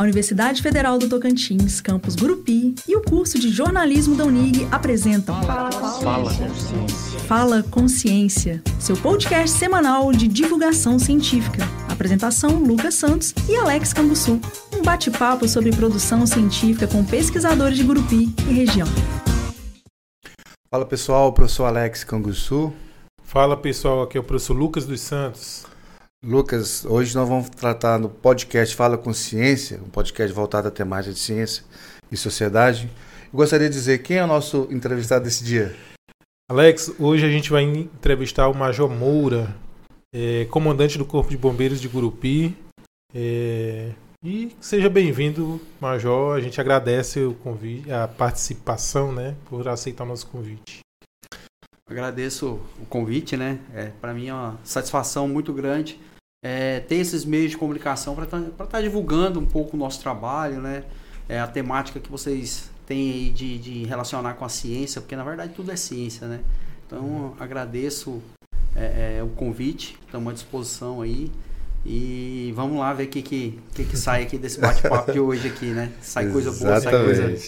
A Universidade Federal do Tocantins, campus Gurupi e o curso de jornalismo da Unig apresentam Fala, Fala Consciência. Fala Consciência, seu podcast semanal de divulgação científica. Apresentação Lucas Santos e Alex Cambuçu. Um bate-papo sobre produção científica com pesquisadores de Gurupi e região. Fala pessoal, professor Alex Canguçu. Fala pessoal, aqui é o professor Lucas dos Santos. Lucas, hoje nós vamos tratar no podcast Fala com Ciência, um podcast voltado à temática de ciência e sociedade. Eu gostaria de dizer quem é o nosso entrevistado desse dia. Alex, hoje a gente vai entrevistar o Major Moura, é, comandante do Corpo de Bombeiros de Gurupi. É, e seja bem-vindo, Major. A gente agradece o convite, a participação, né, por aceitar o nosso convite. Agradeço o convite, né? É, para mim é uma satisfação muito grande é, ter esses meios de comunicação para estar tá, tá divulgando um pouco o nosso trabalho, né? É, a temática que vocês têm aí de, de relacionar com a ciência, porque na verdade tudo é ciência, né? Então agradeço é, é, o convite, estamos à disposição aí. E vamos lá ver o que, que, que, que sai aqui desse bate-papo de hoje aqui, né? Sai coisa boa, sai coisa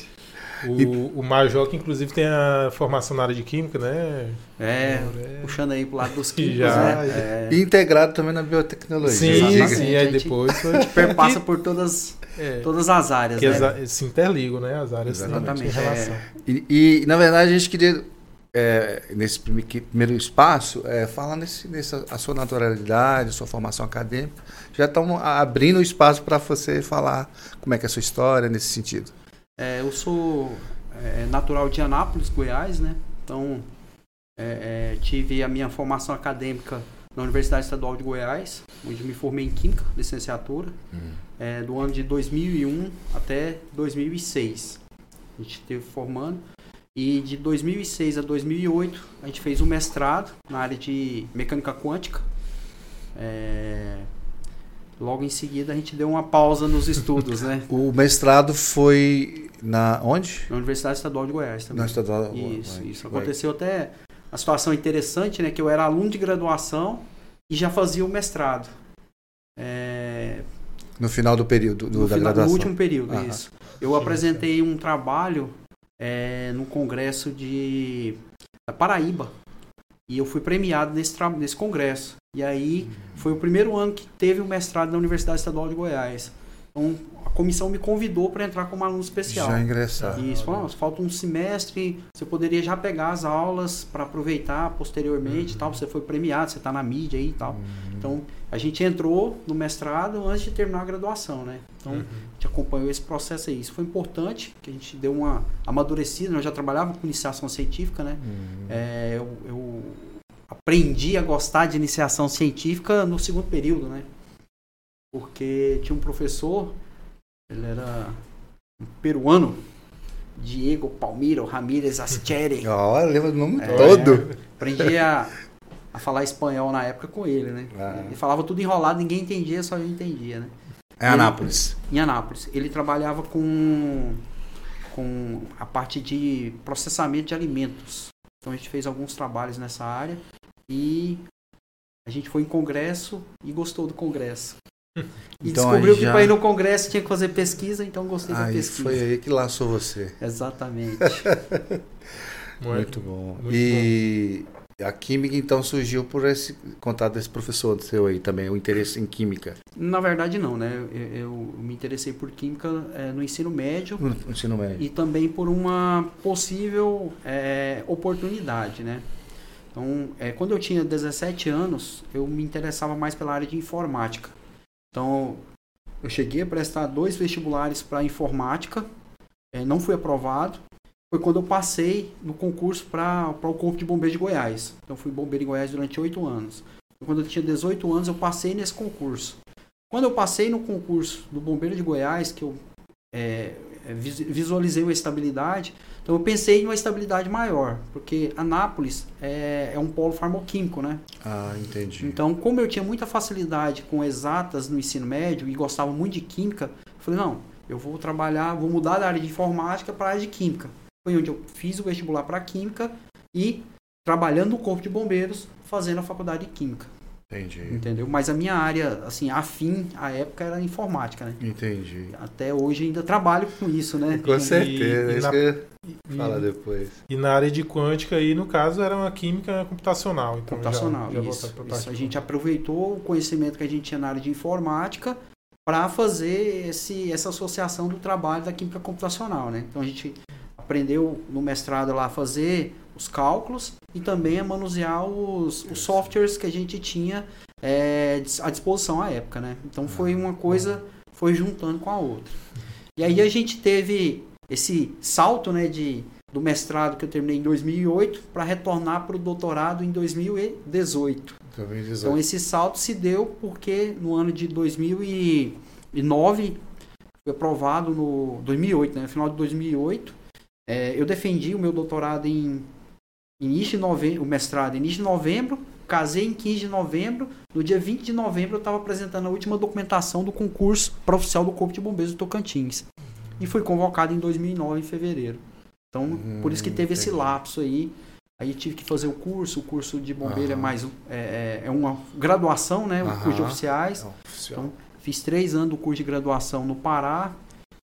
o, o Major, que inclusive tem a formação na área de Química, né? É, é. puxando aí pro lado dos químicos, já, né? É. E integrado também na biotecnologia. Sim, sim, aí depois... A gente perpassa por todas, é. todas as áreas, que né? Se interligam, né? As áreas Exatamente. Em relação. É. E, e, na verdade, a gente queria, é, nesse primeiro espaço, é, falar nesse, nessa, a sua naturalidade, a sua formação acadêmica. Já estamos abrindo o espaço para você falar como é que é a sua história nesse sentido. É, eu sou é, natural de Anápolis, Goiás, né? Então, é, é, tive a minha formação acadêmica na Universidade Estadual de Goiás, onde me formei em Química, licenciatura, uhum. é, do ano de 2001 até 2006. A gente esteve formando. E de 2006 a 2008, a gente fez um mestrado na área de mecânica quântica. Logo em seguida a gente deu uma pausa nos estudos, né? o mestrado foi na onde? Na Universidade Estadual de Goiás também. Na Estadual. Isso, Goiás. isso. Aconteceu até uma situação interessante, né? Que eu era aluno de graduação e já fazia o mestrado. É... No final do período do, no da final, graduação. No último período, ah, isso. Eu apresentei um trabalho é, no congresso de da Paraíba e eu fui premiado nesse, nesse congresso. E aí foi o primeiro ano que teve o mestrado na Universidade Estadual de Goiás. Então a comissão me convidou para entrar como aluno especial. Já ingressar. Isso, falou, falta um semestre, você poderia já pegar as aulas para aproveitar posteriormente, uhum. tal. Você foi premiado, você está na mídia aí e tal. Uhum. Então a gente entrou no mestrado antes de terminar a graduação, né? Então uhum. a gente acompanhou esse processo aí. Isso foi importante, que a gente deu uma amadurecida. Nós já trabalhava com iniciação científica, né? Uhum. É, eu, eu aprendi a gostar de iniciação científica no segundo período, né? Porque tinha um professor, ele era um peruano, Diego Palmiro Ramírez Ascheri. Olha, lembra do nome é, todo. Aprendi a, a falar espanhol na época com ele, né? Ah. Ele falava tudo enrolado, ninguém entendia, só eu entendia, né? Em Anápolis. Ele, em Anápolis. Ele trabalhava com, com a parte de processamento de alimentos. Então a gente fez alguns trabalhos nessa área. E a gente foi em congresso e gostou do congresso. E então, descobriu que já... para ir no congresso tinha que fazer pesquisa, então gostei aí da pesquisa. Foi aí que laçou você. Exatamente. muito, bom. Muito e bom. a química então surgiu por esse contato desse professor seu aí também, o interesse em química. Na verdade não, né? Eu, eu me interessei por química é, no ensino médio. No ensino médio. E também por uma possível é, oportunidade, né? Então, é, quando eu tinha 17 anos, eu me interessava mais pela área de informática. Então, eu cheguei a prestar dois vestibulares para informática, é, não fui aprovado. Foi quando eu passei no concurso para o Corpo de Bombeiros de Goiás. Então, fui bombeiro em Goiás durante oito anos. Quando eu tinha 18 anos, eu passei nesse concurso. Quando eu passei no concurso do Bombeiro de Goiás, que eu é, é visualizei uma estabilidade, então eu pensei em uma estabilidade maior, porque Anápolis é, é um polo farmoquímico, né? Ah, entendi. Então, como eu tinha muita facilidade com exatas no ensino médio e gostava muito de química, eu falei, não, eu vou trabalhar, vou mudar da área de informática para a área de química. Foi onde eu fiz o vestibular para química e trabalhando no corpo de bombeiros, fazendo a faculdade de química. Entendi. Entendeu? Mas a minha área, assim, afim, à época era informática, né? Entendi. Até hoje ainda trabalho com isso, né? Com certeza. e isso na- que E, falar depois. e na área de quântica aí, no caso, era uma química computacional. Então já- computacional. já isso, pra isso. parte A gente aproveitou o conhecimento que a gente tinha na área de informática para fazer esse, essa associação do trabalho da química computacional, né? Então a gente aprendeu no mestrado lá a fazer os cálculos e também a manusear os, os softwares que a gente tinha é, à disposição à época, né? Então foi uma coisa, foi juntando com a outra. E aí a gente teve esse salto, né, de, do mestrado que eu terminei em 2008 para retornar para o doutorado em 2018. Também Então 18. esse salto se deu porque no ano de 2009 foi aprovado no 2008, né? No final de 2008, é, eu defendi o meu doutorado em início de novembro, o mestrado em início de novembro, casei em 15 de novembro, no dia 20 de novembro eu estava apresentando a última documentação do concurso para oficial do Corpo de Bombeiros do Tocantins. E fui convocado em 2009 em fevereiro. Então, por isso que teve esse entendi. lapso aí. Aí tive que fazer o curso, o curso de bombeiro é mais é, é- é uma graduação, né? O curso de oficiais. Oficial. Então, fiz três anos do curso de graduação no Pará.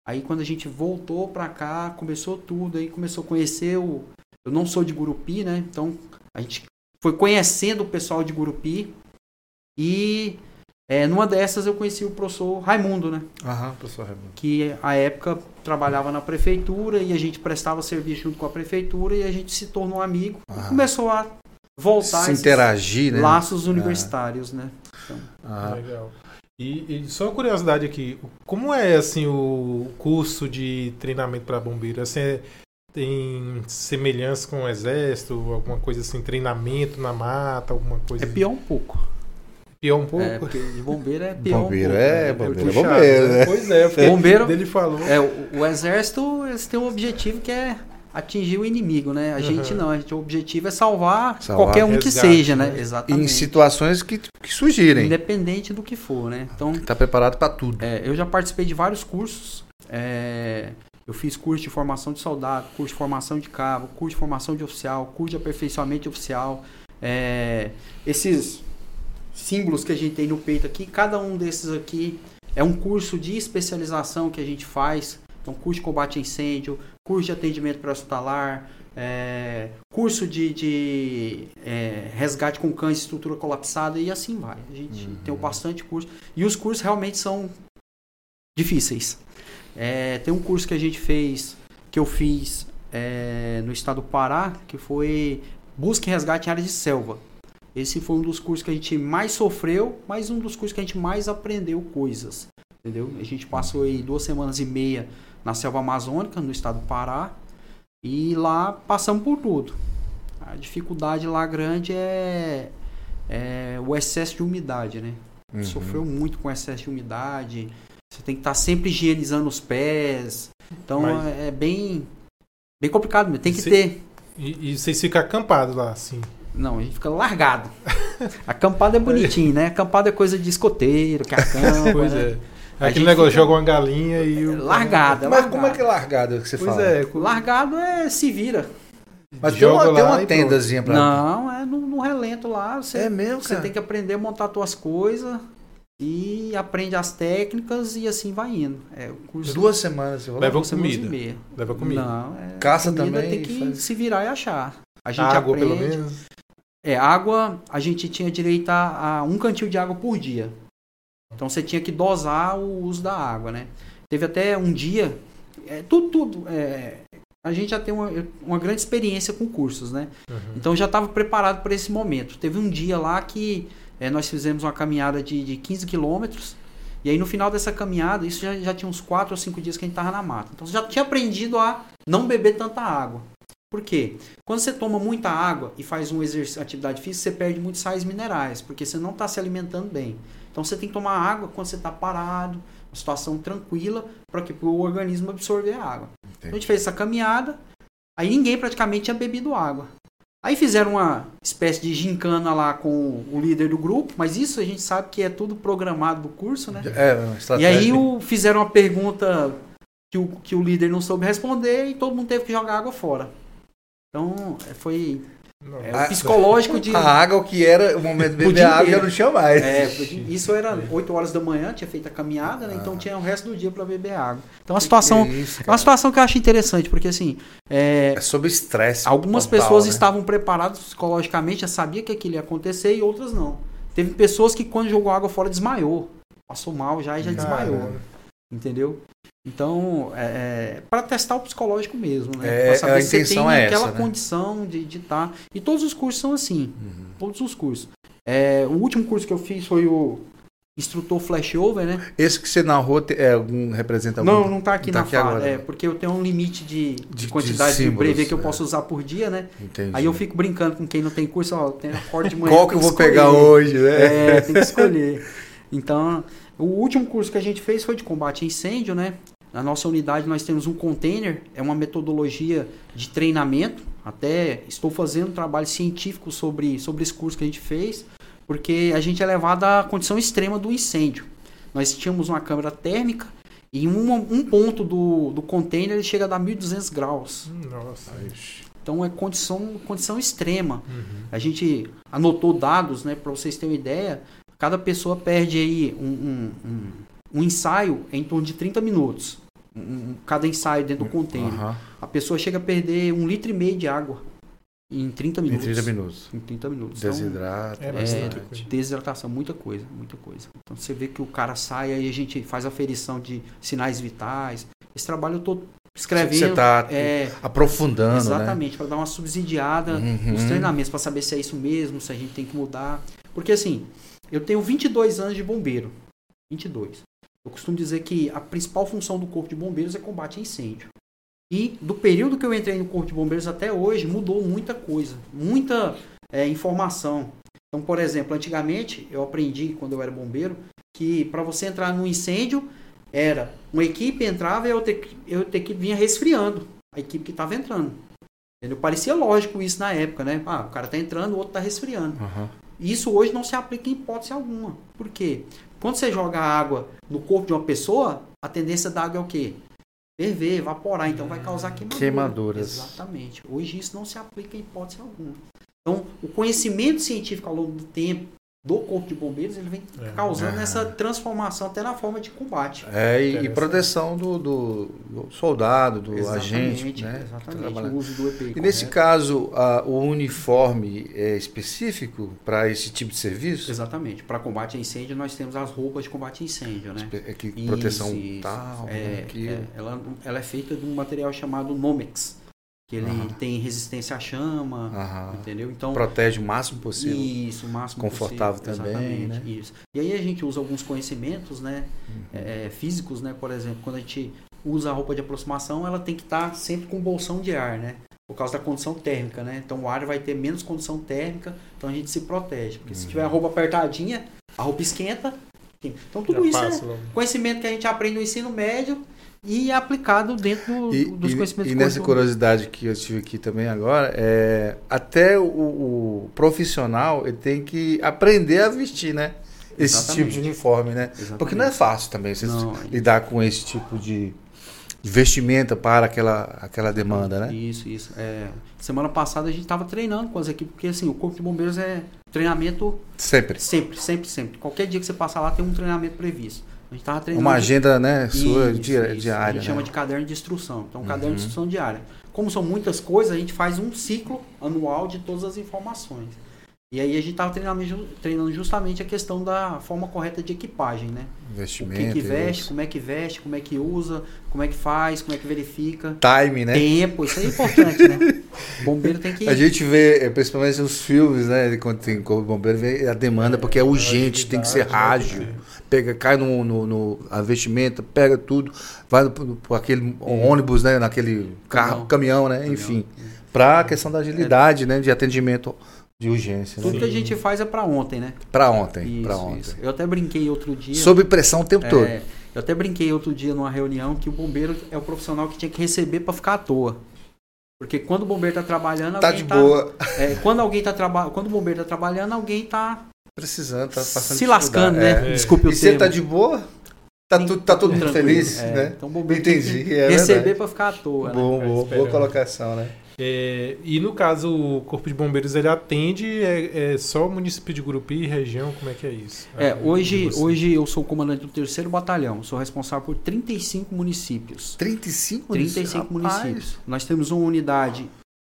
Aí quando a gente voltou pra cá, começou tudo, aí começou a conhecer o. Eu não sou de Gurupi, né? Então a gente foi conhecendo o pessoal de Gurupi. E é, numa dessas eu conheci o professor Raimundo, né? Aham, professor Raimundo. Que à época trabalhava na prefeitura e a gente prestava serviço junto com a prefeitura e a gente se tornou amigo e Aham. começou a voltar Se esses interagir, né? laços universitários, né? Ah, Legal. E, e só uma curiosidade aqui, como é assim o curso de treinamento para bombeiro? Assim, é- tem semelhança com o exército, alguma coisa assim, treinamento na mata, alguma coisa? É pior um pouco. Pior um pouco. É, de bombeiro é pior Bombeiro um pouco. é- né? bombeiro é Puxado, bombeiro, né? Pois é, porque Bombeiro- dele falou. É, o, o exército, eles têm um objetivo que é atingir o inimigo, né? A gente Uhum. não, a gente, o objetivo é salvar, Salvar. qualquer um que seja, né? né? em Exatamente. situações que, que surgirem. Independente do que for, né? Então, Tá preparado para tudo. é, eu já participei de vários cursos. é, eu fiz curso de formação de soldado, curso de formação de cabo, curso de formação de oficial, curso de aperfeiçoamento de oficial. é, esses símbolos que a gente tem no peito aqui, cada um desses aqui é um curso de especialização que a gente faz. Então, curso de combate a incêndio, curso de atendimento pré-hospitalar, é, curso de, de, é, resgate com cães estrutura colapsada e assim vai. A gente Uhum. tem bastante curso. E os cursos realmente são difíceis. É, tem um curso que a gente fez, que eu fiz é, no estado do Pará, que foi busca e resgate em área de selva. Esse foi um dos cursos que a gente mais sofreu, mas um dos cursos que a gente mais aprendeu coisas. Entendeu? A gente passou aí duas semanas e meia na selva amazônica, no estado do Pará, e lá passamos por tudo. A dificuldade lá grande é, é o excesso de umidade, né? Uhum. Sofreu muito com excesso de umidade. Você tem que estar sempre higienizando os pés. Então Mas- é é bem, bem complicado mesmo. Tem que Se- ter. E, e vocês ficam acampados lá, assim. Não, a gente fica largado. Acampado é bonitinho, né? Acampado é coisa de escoteiro, que acampa. Pois né? é. A Aquele negócio, fica- joga uma galinha e o. Largado, é Mas largado. como é que é largado que você Pois fala? é. com- Largado é se vira. Mas tem joga uma, tem uma e tendazinha pra. Não, é no, no relento lá. Você, É mesmo, você cara? tem que aprender a montar suas coisas e aprende as técnicas e assim vai indo. É o curso Duas semanas, falou? Leva duas semanas comida. e meia. Leva comida. Não, é, Caça comida também, tem que faz- se virar e achar. A gente Água, aprende. pelo menos. É, água, a gente tinha direito a, a um cantil de água por dia. Então você tinha que dosar o uso da água, né? Teve até um dia, é, tudo, tudo. é, a gente já tem uma, uma grande experiência com cursos, né? Uhum. Então já estava preparado para esse momento. Teve um dia lá que é, nós fizemos uma caminhada de, de 15 quilômetros. E aí no final dessa caminhada, isso já, já tinha uns 4 ou 5 dias que a gente estava na mata. Então já tinha aprendido a não beber tanta água. Por quê? Quando você toma muita água e faz um exercício, atividade física, você perde muitos sais minerais, porque você não está se alimentando bem. Então você tem que tomar água quando você está parado, uma situação tranquila, para que o organismo absorver a água. Então a gente fez essa caminhada, aí ninguém praticamente tinha bebido água. Aí fizeram uma espécie de gincana lá com o líder do grupo, mas isso a gente sabe que é tudo programado do curso, né? É, uma E aí o, fizeram uma pergunta que o, que o líder não soube responder e todo mundo teve que jogar água fora. Então é, foi. É, o psicológico de. A água que era o momento de beber dia água já não tinha mais. É, isso era 8 horas da manhã, tinha feito a caminhada, né? Então tinha o resto do dia para beber água. Então a situação. Que isso, É uma situação que eu acho interessante, porque assim, é, É sobre estresse. algumas total, pessoas né? estavam preparadas psicologicamente, já sabia que aquilo ia acontecer e outras não. Teve pessoas que quando jogou água fora desmaiou. Passou mal já e já desmaiou. Caramba. Entendeu? Então, é, para testar o psicológico mesmo, né? É, Pra saber a se você tem é aquela essa, né? condição de estar. E todos os cursos são assim. Uhum. Todos os cursos. É, o último curso que eu fiz foi o instrutor flashover, né? Esse que você narrou é algum representa algum? Não, não tá aqui Tá na aqui fala. agora. É, porque eu tenho um limite de, de De- de quantidade de, símbolos, brevê que eu é. posso usar por dia, né? Entendi. Aí eu fico brincando com quem não tem curso, ó, tem acordo de manhã. Qual que eu vou pegar escolher. hoje, né? É, tem que escolher. Então, o último curso que a gente fez foi de combate a incêndio, né? Na nossa unidade nós temos um container, é uma metodologia de treinamento. Até estou fazendo um trabalho científico sobre, sobre esse curso que a gente fez, porque a gente é levado à condição extrema do incêndio. Nós tínhamos uma câmera térmica e em um, um ponto do, do container ele chega a dar 1.200 graus. Nossa. Então é condição, condição extrema. Uhum. A gente anotou dados, né, para vocês terem uma ideia. Cada pessoa perde aí um, um, um, um ensaio em torno de 30 minutos. Um- um- cada ensaio dentro do container. Aham. A pessoa chega a perder um litro e meio de água em 30 Em minutos. 30 minutos. Em 30 minutos. Então, Desidrata. É é, bastante coisa. desidratação, muita coisa, muita coisa. Então você vê que o cara sai, aí a gente faz aferição de sinais vitais. Esse trabalho eu tô escrevendo. Você tá é, aprofundando, Exatamente, para dar uma subsidiada Uhum. nos treinamentos, para saber se é isso mesmo, se a gente tem que mudar. Porque assim, eu tenho 22 anos de bombeiro. 22. Eu costumo dizer que a principal função do Corpo de Bombeiros é combate a incêndio. E do período que eu entrei no Corpo de Bombeiros até hoje, mudou muita coisa, muita é, informação. Então, por exemplo, antigamente eu aprendi, quando eu era bombeiro, que para você entrar num incêndio, era uma equipe entrava e a outra, outra equipe vinha resfriando a equipe que estava entrando. Entendeu? Parecia lógico isso na época, né? Ah, o cara tá entrando, o outro tá resfriando. né? Isso hoje não se aplica em hipótese alguma. Por quê? Quando você joga água no corpo de uma pessoa, a tendência da água é o quê? Ferver, evaporar, então vai causar queimadura. Queimaduras. Exatamente. Hoje isso não se aplica em hipótese alguma. Então, o conhecimento científico ao longo do tempo do corpo de bombeiros, ele vem É. causando Ah. essa transformação até na forma de combate. É, e- e, proteção do, do- do soldado, do agente, né? Exatamente. O uso do EPI. E nesse caso, a- o uniforme é específico para esse tipo de serviço? Exatamente. Para combate a incêndio, nós temos as roupas de combate a incêndio, né? É que Isso, proteção isso. tal, É, aquilo. é, ela, ela é feita de um material chamado Nomex, que ele Aham. tem resistência à chama, Aham. entendeu? Então, Protege o máximo possível. isso, o máximo Confortável possível. também, Exatamente, né? Isso. E aí a gente usa alguns conhecimentos, né, Uhum. é, físicos, né, por exemplo, quando a gente usa a roupa de aproximação, ela tem que estar sempre com bolsão de ar, né? Por causa da condição térmica, né? Então o ar vai ter menos condição térmica, então a gente se protege. Porque se Uhum. tiver a roupa apertadinha, a roupa esquenta. Então tudo Já isso é passa logo. conhecimento que a gente aprende no ensino médio e é aplicado dentro do- E, dos e- conhecimentos e do nessa curiosidade que eu tive aqui também agora, é, até o, o profissional ele tem que aprender a vestir, né? Esse Exatamente. tipo de uniforme, né? Exatamente. Porque não é fácil também você Não, lidar com esse tipo de de vestimenta para aquela, aquela demanda, né? Isso, isso. É, semana passada a gente estava treinando com as equipes, porque assim, o Corpo de Bombeiros é treinamento Sempre. sempre, sempre, sempre. Qualquer dia que você passar lá tem um treinamento previsto. A gente estava treinando. Uma agenda, né, sua Isso, di- isso. A diária. gente chama né? de caderno de instrução. Então, Uhum. caderno de instrução diária. Como são muitas coisas, a gente faz um ciclo anual de todas as informações. E aí a gente estava treinando, treinando justamente a questão da forma correta de equipagem, né? O Investimento. que, que veste, como é que veste, como é que usa, como é que faz, como é que verifica. Time, né? Tempo, isso aí é importante, né? Bombeiro tem que. A gente vê, eh, principalmente nos filmes, né? Quando tem de bombeiro, vê a demanda, porque é urgente, tem que ser ágil. Né? Pega, cai no, no, no- a vestimenta, pega tudo, vai para aquele ônibus, né? Naquele carro, caminhão, né? Enfim. Para a questão da agilidade, né? De atendimento de urgência. Tudo Né? que a gente faz é para ontem, né? Para ontem, para ontem. isso. Eu até brinquei outro dia. Sob pressão o tempo todo. É, eu até brinquei outro dia numa reunião que o bombeiro é o profissional que tinha que receber para ficar à toa. Porque quando o bombeiro tá trabalhando, Tá de boa, é, quando alguém tá trabalhando, quando o bombeiro tá trabalhando, alguém tá precisando, tá passando se lascando, né? É. Desculpe É. o E você termo. tá de boa? Tá, tudo, tá todo mundo feliz, É, né? Então Entendi, é receber para ficar à toa, né? Bom, Ficar boa, boa esperando. colocação, né? É, e no caso, o Corpo de Bombeiros ele atende é, é só o município de Gurupi e região? Como é que é isso? É, Ah, hoje, você. hoje eu sou o comandante do terceiro batalhão, sou responsável por 35 municípios. 35 35 Rapaz, municípios. Nós temos uma unidade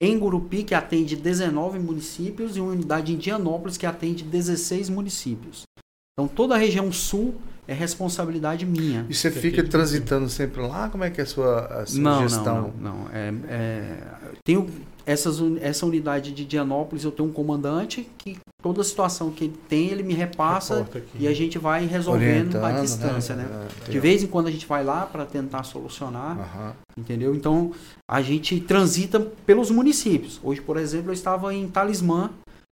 em Gurupi que atende 19 municípios e uma unidade em Dianópolis que atende 16 municípios. Então toda a região sul é responsabilidade minha. E você fica transitando sempre lá? Como é que é a sua, a sua Não, gestão? não, não, não. É, é, tenho essas, essa unidade de Dianópolis, eu tenho um comandante que toda situação que ele tem, ele me repassa e a gente vai resolvendo à distância, né? É, De vez em quando a gente vai lá para tentar solucionar, Aham. entendeu? Então a gente transita pelos municípios. Hoje, por exemplo, eu estava em Talismã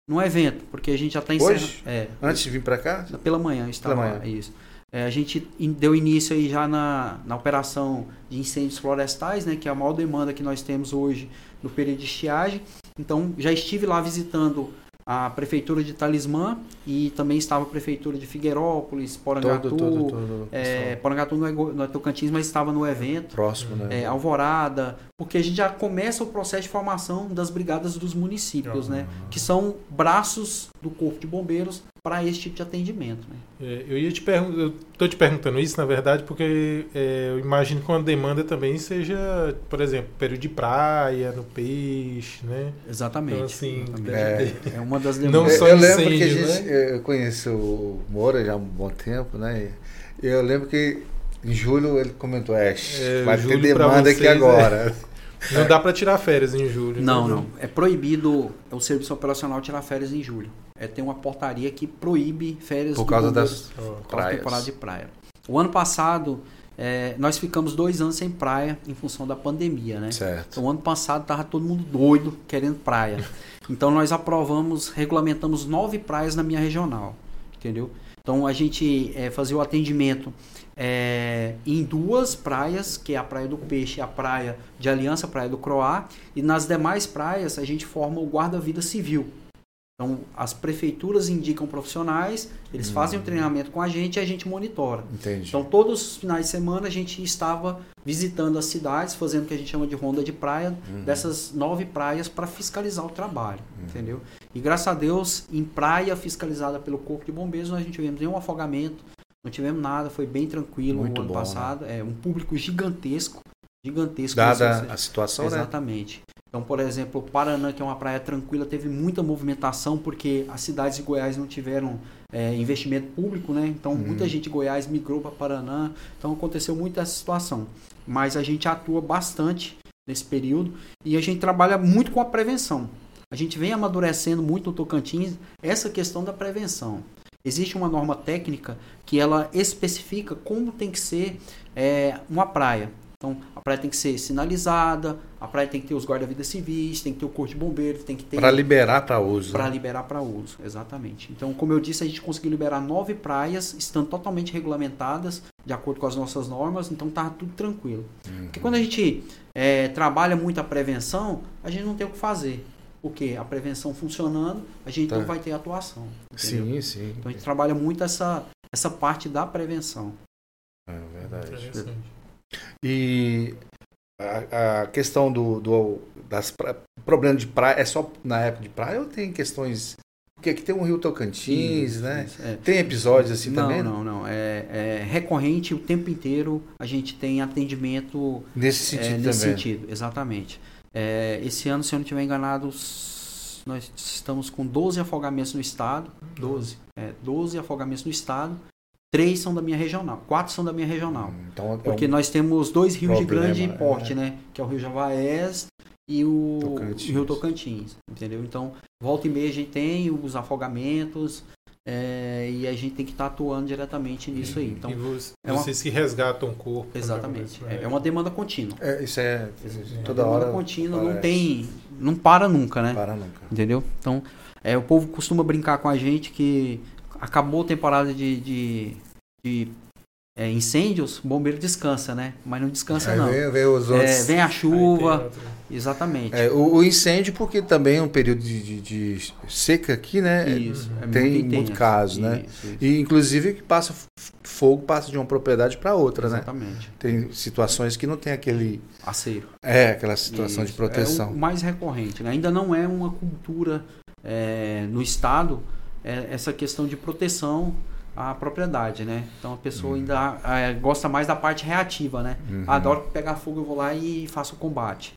num evento, porque a gente já está encerrando. Hoje? É, Antes de vir pra cá? pela manhã eu estava Pela lá, manhã. isso. É, a gente deu início aí já na, na operação de incêndios florestais, né, que é a maior demanda que nós temos hoje no período de estiagem. Então, já estive lá visitando a prefeitura de Talismã e também estava a prefeitura de Figueirópolis, Porangatu. Todo, todo, todo. É, Porangatu não é, é Tocantins, mas estava no evento. Próximo, né? É, Alvorada, porque a gente já começa o processo de formação das brigadas dos municípios, né? Que são braços do Corpo de Bombeiros para esse tipo de atendimento, né? É, eu ia te perguntar, eu tô te perguntando isso, na verdade, porque é, eu imagino que uma demanda também seja, por exemplo, período de praia, no peixe, né? Exatamente. Então, assim, exatamente. É. É uma das Não demandas. Eu- só eu lembro que a gente, eu conheço o Moura já há um bom tempo, né? E eu lembro que em julho ele comentou, é, É, vai ter demanda aqui vocês, agora. Não dá para tirar férias em julho. Não, né? não. É proibido o serviço operacional tirar férias em julho. É, tem uma portaria que proíbe férias Por causa das Por causa da praias. temporada de praia. O ano passado, é, nós ficamos dois anos sem praia em função da pandemia, né? Certo. Então, ano passado tava todo mundo doido querendo praia. Então, nós aprovamos, regulamentamos nove praias na minha regional, entendeu? Então, a gente é, fazia o atendimento é, em duas praias, que é a Praia do Peixe e a Praia de Aliança, a Praia do Croá, e nas demais praias a gente forma o guarda-vida civil. Então, as prefeituras indicam profissionais, eles fazem o treinamento com a gente e a gente monitora. Entendi. Então, todos os finais de semana a gente estava visitando as cidades, fazendo o que a gente chama de ronda de praia, dessas nove praias para fiscalizar o trabalho, entendeu? E graças a Deus, em praia fiscalizada pelo Corpo de Bombeiros, nós não tivemos nenhum afogamento, não tivemos nada, foi bem tranquilo Muito o ano bom, né? passado. É um público gigantesco, gigantesco. Dada a situação, né? Exatamente. Então, por exemplo, Paraná, que é uma praia tranquila, teve muita movimentação porque as cidades de Goiás não tiveram é, investimento público, né? Então, Uhum. muita gente de Goiás migrou para Paraná. Então, aconteceu muito essa situação. Mas a gente atua bastante nesse período e a gente trabalha muito com a prevenção. A gente vem amadurecendo muito no Tocantins essa questão da prevenção. Existe uma norma técnica que ela especifica como tem que ser é, uma praia. Então, a praia tem que ser sinalizada, a praia tem que ter os guarda-vidas civis, tem que ter o corpo de bombeiro, tem que ter Para liberar para uso. para né? liberar para uso, exatamente. Então, como eu disse, a gente conseguiu liberar nove praias, estando totalmente regulamentadas, de acordo com as nossas normas, então tá tudo tranquilo. Uhum. Porque quando a gente é, trabalha muito a prevenção, a gente não tem o que fazer. Porque a prevenção funcionando, a gente Tá. não vai ter atuação. entendeu? Sim, sim. Então a gente trabalha muito essa, essa parte da prevenção. É verdade. E a, a questão do, do das pra, problema de praia é só na época de praia ou tem questões porque aqui tem um Rio Tocantins, Isso, né? isso, é. Tem episódios assim não, também? não, não. É, é recorrente o tempo inteiro a gente tem atendimento Nesse é, sentido nesse também. sentido, exatamente. É, esse ano, se eu não estiver enganado, nós estamos com 12 afogamentos no estado. 12. É, 12 afogamentos no estado. Três são da minha regional. Quatro são da minha regional. Então, é Porque um- nós temos dois rios de problema, grande é. porte, né? Que é o Rio Javaés e o Tocantins. Rio Tocantins, entendeu? Então, volta e meia a gente tem os afogamentos é, e a gente tem que estar atuando diretamente nisso aí. Então, e vo- é uma- vocês que resgatam o corpo. exatamente. né? É, é uma demanda contínua. é, isso é É toda demanda hora contínua, não parece. tem, não para nunca, né? para nunca. Entendeu? Então, é, o povo costuma brincar com a gente que acabou a temporada de, de, de é, incêndios, o bombeiro descansa, né? Mas não descansa Aí não. Vem, vem os outros. É, vem a chuva, exatamente. É, o, o incêndio, porque também é um período de, de- de seca aqui, né? Isso, é tem muito muito caso, né? Isso, isso. E inclusive que passa fogo passa de uma propriedade para outra, né? Exatamente. Tem situações que não tem aquele Aceiro. é aquela situação de proteção. É o mais recorrente. né? Ainda não é uma cultura é, no Estado é, essa questão de proteção à propriedade, né? Então a pessoa ainda é, gosta mais da parte reativa, né? Uhum. Adoro pegar fogo, eu vou lá e faço o combate.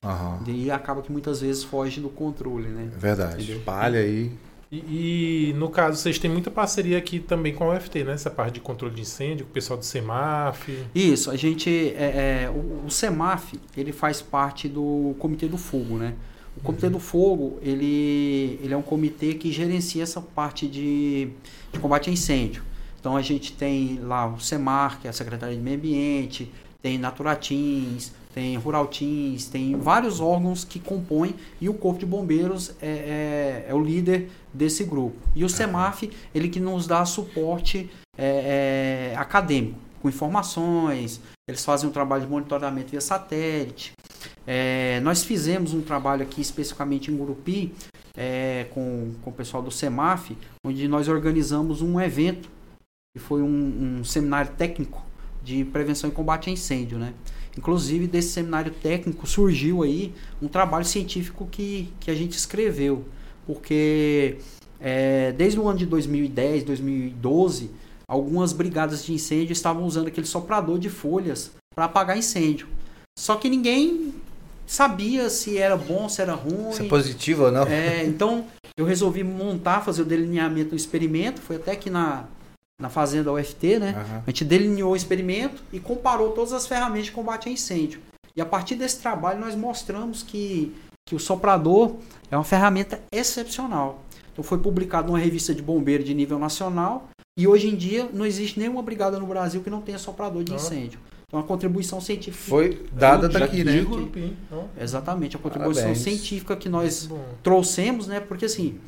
E aí acaba que muitas vezes foge do controle, né? Verdade. Entendeu? Palha aí. E, e, no caso, vocês têm muita parceria aqui também com a UFT, né? Essa parte de controle de incêndio, com o pessoal do CEMAF. Isso, a gente. É, é, o, o CEMAF, ele faz parte do Comitê do Fogo, né? O Comitê do Fogo, ele, ele é um comitê que gerencia essa parte de, de combate a incêndio. Então a gente tem lá o CEMAR, que é a Secretaria de Meio Ambiente, tem Naturatins, tem Ruraltins, tem vários órgãos que compõem e o Corpo de Bombeiros é, é, é o líder desse grupo. E o CEMAF, ele que nos dá suporte é, é, acadêmico, com informações, eles fazem um trabalho de monitoramento via satélite. É, nós fizemos um trabalho aqui especificamente em Gurupi, é, com, com o pessoal do CEMAF, onde nós organizamos um evento, que foi um, um seminário técnico de prevenção e combate a incêndio, né? Inclusive, desse seminário técnico surgiu aí um trabalho científico que, que a gente escreveu, porque é, desde o ano de 2010, 2012, algumas brigadas de incêndio estavam usando aquele soprador de folhas para apagar incêndio. Só que ninguém sabia se era bom, se era ruim. Se é positivo ou não? É, então eu resolvi montar, fazer o delineamento do experimento. Foi até aqui na, na fazenda UFT, né? Aham. A gente delineou o experimento e comparou todas as ferramentas de combate a incêndio. E a partir desse trabalho nós mostramos que, que o soprador é uma ferramenta excepcional. Então foi publicado numa revista de bombeiro de nível nacional e hoje em dia não existe nenhuma brigada no Brasil que não tenha soprador de incêndio. Então a contribuição científica Foi dada daqui, né? ó. Exatamente, a contribuição Parabéns. científica que nós trouxemos, né? Porque assim,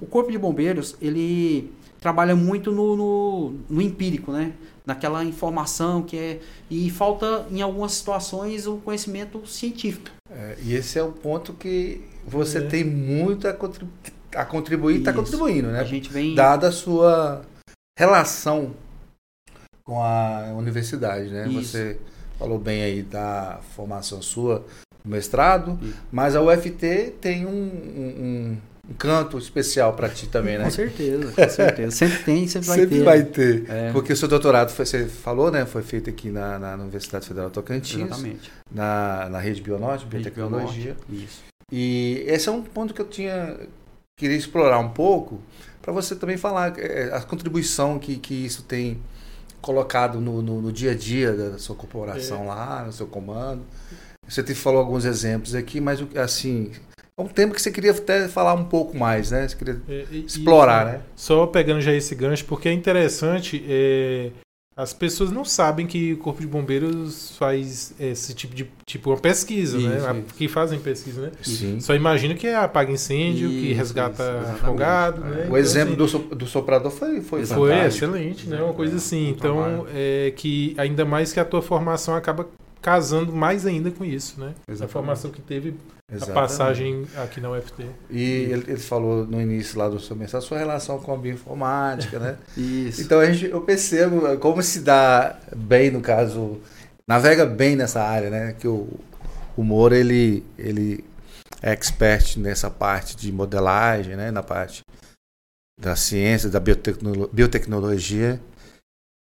o Corpo de Bombeiros, ele trabalha muito no, no, no empírico, né? Naquela informação que é. E falta, em algumas situações, o conhecimento científico. É, e esse é o ponto que você É. tem muito a, contribu a contribuir e está Isso. contribuindo, né? A gente vem. Dada a sua relação com a universidade, né? Isso. Você falou bem aí da formação sua mestrado, Isso. mas a UFT tem um, um- um canto especial para ti também, né? Com certeza, com certeza. Sempre tem, sempre vai Sempre ter. vai ter. É. Porque o seu doutorado, foi, você falou, né? Foi feito aqui na, na Universidade Federal Tocantins, Exatamente. na, na Rede Bionorte, Rede Biotecnologia. Bionorte, Isso. E esse é um ponto que eu tinha queria explorar um pouco para você também falar é, a contribuição que, que isso tem colocado no, no, no dia a dia da sua corporação lá, no seu comando. Você te falou alguns exemplos aqui, mas assim é um tema que você queria até falar um pouco mais, né? Você queria É, e- explorar, e- né? Só pegando já esse gancho, porque é interessante, é, as pessoas não sabem que o Corpo de Bombeiros faz esse tipo de tipo uma pesquisa, né? Isso, A- isso. Que fazem pesquisa, né? Sim. Só imagina que é apaga incêndio, que Isso, resgata isso, exatamente. afogado, É. né? O Então, exemplo assim, do, do soprador foi foi Foi excelente, né? Uma coisa É, assim. Então, trabalho. é que ainda mais que a tua formação acaba casando mais ainda com isso, né? A Exatamente. formação que teve a Exatamente. passagem aqui na UFT. E ele, ele falou no início lá do seu mensagem a sua relação com a bioinformática, né? Isso. Então a gente, eu percebo como se dá bem, no caso, navega bem nessa área, né? Que o, o Moro, ele, ele é expert nessa parte de modelagem, né? Na parte da ciência, da biotecnolo- biotecnologia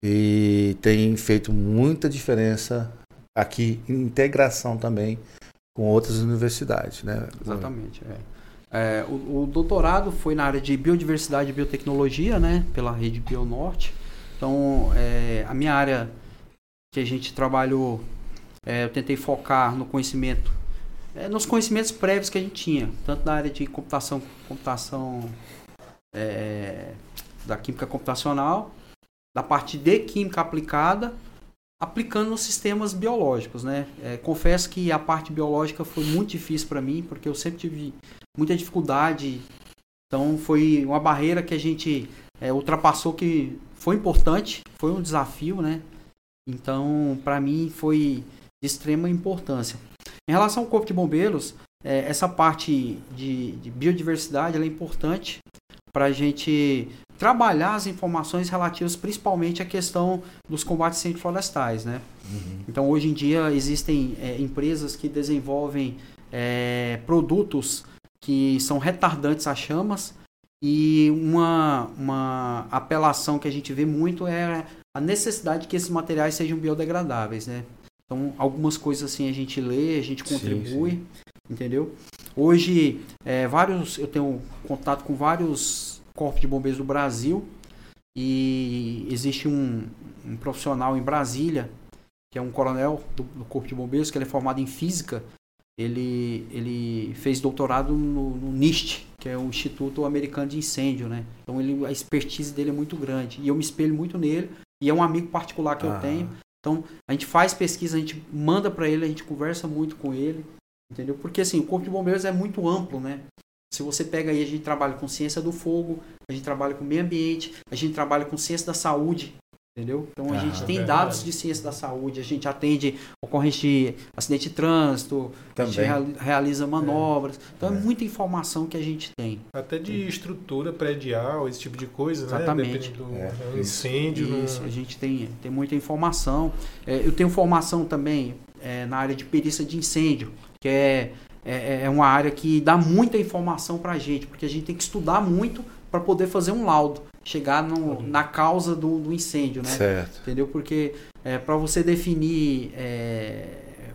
e tem feito muita diferença aqui em integração também com outras universidades, né? Exatamente. É. É, o, o doutorado foi na área de biodiversidade e biotecnologia, né, pela rede Bionorte. Então, é, a minha área que a gente trabalhou, é, eu tentei focar no conhecimento, é, nos conhecimentos prévios que a gente tinha, tanto na área de computação, computação é, da química computacional, da parte de química aplicada, aplicando nos sistemas biológicos, né? É, confesso que a parte biológica foi muito difícil para mim, porque eu sempre tive muita dificuldade. Então foi uma barreira que a gente é, ultrapassou que foi importante, foi um desafio, né? Então, para mim, foi de extrema importância. Em relação ao Corpo de Bombeiros, é, essa parte de, de biodiversidade é importante para a gente trabalhar as informações relativas principalmente à questão dos combates florestais. Né? Uhum. Então, hoje em dia, existem é, empresas que desenvolvem é, produtos que são retardantes a chamas e uma, uma apelação que a gente vê muito é a necessidade de que esses materiais sejam biodegradáveis, né? Então, algumas coisas assim a gente lê, a gente contribui, sim, sim. entendeu? Hoje, é, vários, eu tenho contato com vários corpos de bombeiros do Brasil e existe um, um profissional em Brasília, que é um coronel do, do Corpo de Bombeiros, que ele é formado em Física, ele, ele fez doutorado no, no, NIST, que é o Instituto Americano de Incêndio, né? Então ele, a expertise dele é muito grande. E eu me espelho muito nele, e é um amigo particular que ah. eu tenho. Então a gente faz pesquisa, a gente manda para ele, a gente conversa muito com ele, entendeu? Porque assim, o Corpo de Bombeiros é muito amplo, né? Se você pega aí, a gente trabalha com ciência do fogo, a gente trabalha com meio ambiente, a gente trabalha com ciência da saúde, Entendeu? Então a ah, gente tem dados de ciência da saúde, a gente atende ocorrência de acidente de trânsito, Também. a gente realiza manobras. É. Então é. é. muita informação que a gente tem. Até de estrutura predial, esse tipo de coisa, né? Exatamente. né? do é. incêndio. Isso, no... a gente tem, tem muita informação. É, eu tenho formação também é, na área de perícia de incêndio, que é, é, é uma área que dá muita informação para a gente, porque a gente tem que estudar muito para poder fazer um laudo chegar no, na causa do, do, incêndio, né? Certo. Entendeu? Porque é, para você definir é,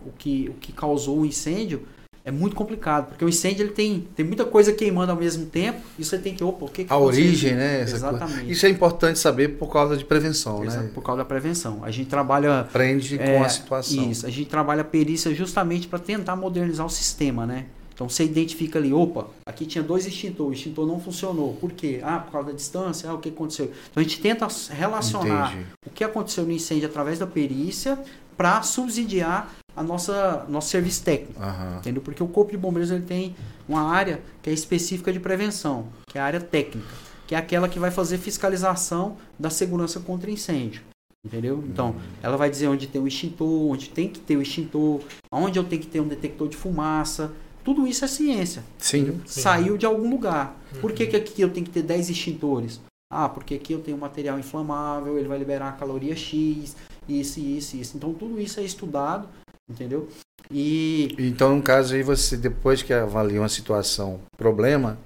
o, que, o que causou o incêndio é muito complicado, porque o incêndio ele tem, tem muita coisa queimando ao mesmo tempo, e você tem que, opa, o que, que A origem, né? Exatamente. Coisa. Isso é importante saber por causa de prevenção, Exato, né? Por causa da prevenção. A gente trabalha... Aprende é, com a situação. Isso, a gente trabalha perícia justamente para tentar modernizar o sistema, né? Então você identifica ali, opa, aqui tinha dois extintores, o extintor não funcionou. Por quê? Ah, por causa da distância, ah, o que aconteceu? Então a gente tenta relacionar Entendi. o que aconteceu no incêndio através da perícia para subsidiar a nossa nosso serviço técnico. Uhum. Entendeu? Porque o Corpo de Bombeiros ele tem uma área que é específica de prevenção, que é a área técnica, que é aquela que vai fazer fiscalização da segurança contra incêndio. Entendeu? Então, uhum. ela vai dizer onde tem o extintor, onde tem que ter o extintor, onde eu tenho que ter um detector de fumaça, tudo isso é ciência. Sim. Saiu de algum lugar. Uhum. Por que, que aqui eu tenho que ter 10 extintores? Ah, porque aqui eu tenho um material inflamável, ele vai liberar a caloria X, isso, isso, isso. Então tudo isso é estudado, entendeu? E então no caso aí você depois que avalia uma situação, problema,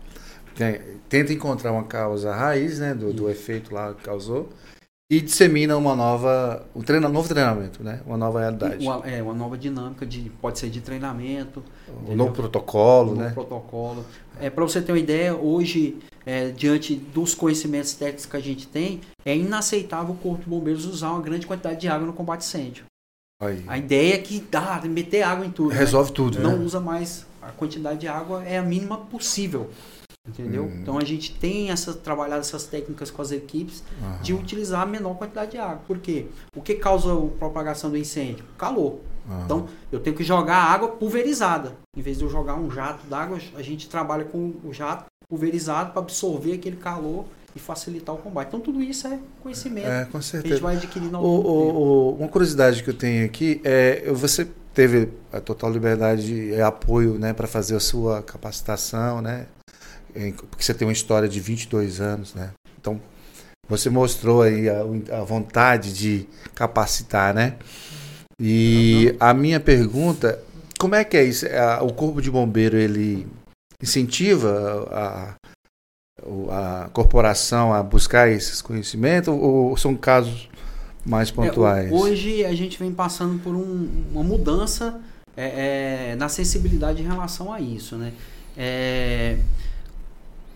tenta encontrar uma causa raiz, né, do, do efeito lá que causou e dissemina uma nova, um treino, novo treinamento, né? Uma nova realidade. Uma, é, uma nova dinâmica de pode ser de treinamento, um novo protocolo, um né? Novo protocolo. É para você ter uma ideia, hoje é, diante dos conhecimentos técnicos que a gente tem, é inaceitável o corpo de bombeiros usar uma grande quantidade de água no combate incêndio. Aí. A ideia é que dá, meter água em tudo. Resolve né? tudo. Não né? usa mais a quantidade de água é a mínima possível. Entendeu? Uhum. Então a gente tem essa, trabalhado essas técnicas com as equipes uhum. de utilizar a menor quantidade de água. Por quê? O que causa a propagação do incêndio? Calor. Uhum. Então eu tenho que jogar água pulverizada. Em vez de eu jogar um jato d'água, a gente trabalha com o jato pulverizado para absorver aquele calor e facilitar o combate. Então tudo isso é conhecimento é, com certeza. que a gente vai adquirindo ao o, o, Uma curiosidade que eu tenho aqui é você teve a total liberdade e apoio né, para fazer a sua capacitação, né? porque você tem uma história de 22 anos, né? Então, você mostrou aí a, a vontade de capacitar, né? E a minha pergunta, como é que é isso? O corpo de bombeiro ele incentiva a, a corporação a buscar esses conhecimentos ou são casos mais pontuais? É, hoje a gente vem passando por um, uma mudança é, é, na sensibilidade em relação a isso, né? É,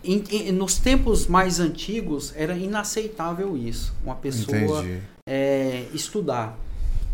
em, em, nos tempos mais antigos era inaceitável isso. Uma pessoa é, estudar.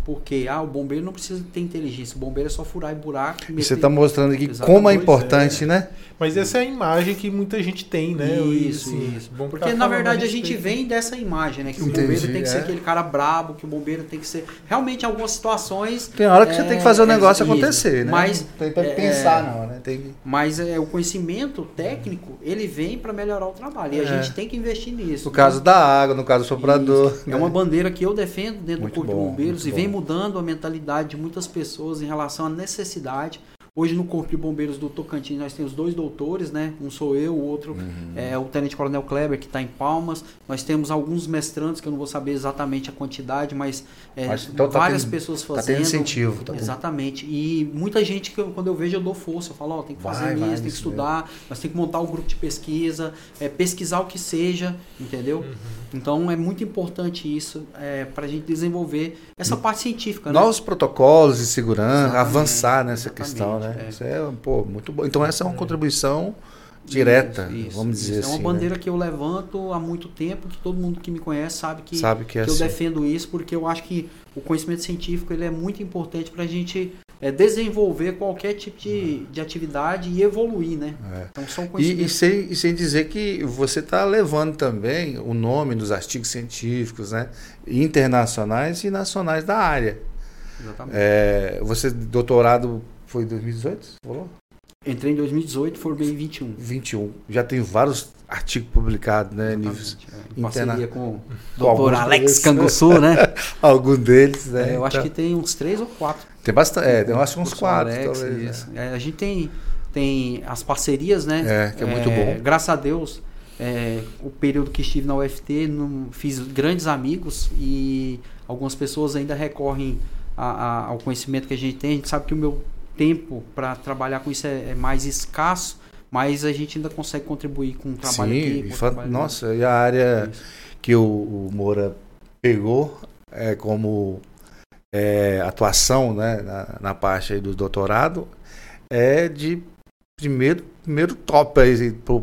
Porque ah, o bombeiro não precisa ter inteligência, o bombeiro é só furar e buraco. Meter... Você está mostrando aqui Exatamente. como é importante, é. né? Mas essa é a imagem que muita gente tem, né? Isso, assim, isso. Porque na verdade a, a gente vem dessa imagem, né? Que Entendi, o bombeiro tem que é. ser aquele cara brabo, que o bombeiro tem que ser. Realmente, em algumas situações. Tem hora que é, você tem que fazer o negócio acontecer, né? Mas. Tem que pensar, não, né? né? Tem... Mas é, o conhecimento técnico, ele vem para melhorar o trabalho. E a É. gente tem que investir nisso. No né? caso da água, no caso do soprador. Isso. É uma bandeira que eu defendo dentro Muito do Corpo bom, de Bombeiros muito e vem bom. Mudando a mentalidade de muitas pessoas em relação à necessidade. Hoje no Corpo de Bombeiros do Tocantins nós temos dois doutores, né? Um sou eu, o outro Uhum. é o Tenente Coronel Kleber, que está em Palmas. Nós temos alguns mestrantes, que eu não vou saber exatamente a quantidade, mas, é, Mas, então, tá várias tendo- pessoas Tá fazendo. tendo incentivo. Tá tendo- Exatamente. E muita gente que eu- quando eu vejo eu dou força. Eu falo, ó, tem que fazer Vai, isso, vai, tem que estudar, nós tem que montar um grupo de pesquisa, é, pesquisar o que seja, entendeu? Então é muito importante isso é, para a gente desenvolver essa parte científica. né? Novos protocolos de segurança, Exatamente, avançar nessa exatamente, questão, né? É. Isso é, pô, muito bom. Então essa é uma contribuição direta, Isso, isso, vamos isso. dizer É uma assim. bandeira que eu levanto há muito tempo, que todo mundo que me conhece sabe que, né? Sabe que é que eu assim. defendo isso, porque eu acho que o conhecimento científico ele é muito importante para a gente é, desenvolver qualquer tipo de, de atividade e evoluir, né? É. Então são E, e, sem, e sem dizer que você está levando também o nome dos artigos científicos, né? Internacionais e nacionais da área. Exatamente. É, você, doutorado, foi em 2018? Você falou? Entrei em 2018, formei em 21. 21. Já tem vários artigos publicados, né? Níveis, é. Em interna- parceria com o doutor alguns Alex. Canguçu, né? algum deles, né? É, eu acho Então, que tem uns três ou quatro. Tem bastante. É, eu acho uns quatro, Alex, talvez. né? É, a gente tem, tem as parcerias, né? É, que é muito bom. Graças a Deus, é, o período que estive na UFT, não, fiz grandes amigos e algumas pessoas ainda recorrem a- a- ao conhecimento que a gente tem. A gente sabe que o meu tempo para trabalhar com isso é, é mais escasso, mas a gente ainda consegue contribuir com o trabalho Sim, aqui. e com o fa- trabalho nossa, e a área Isso. que o, o Moura pegou é, como é, atuação né, na, na parte do doutorado é de primeiro, primeiro top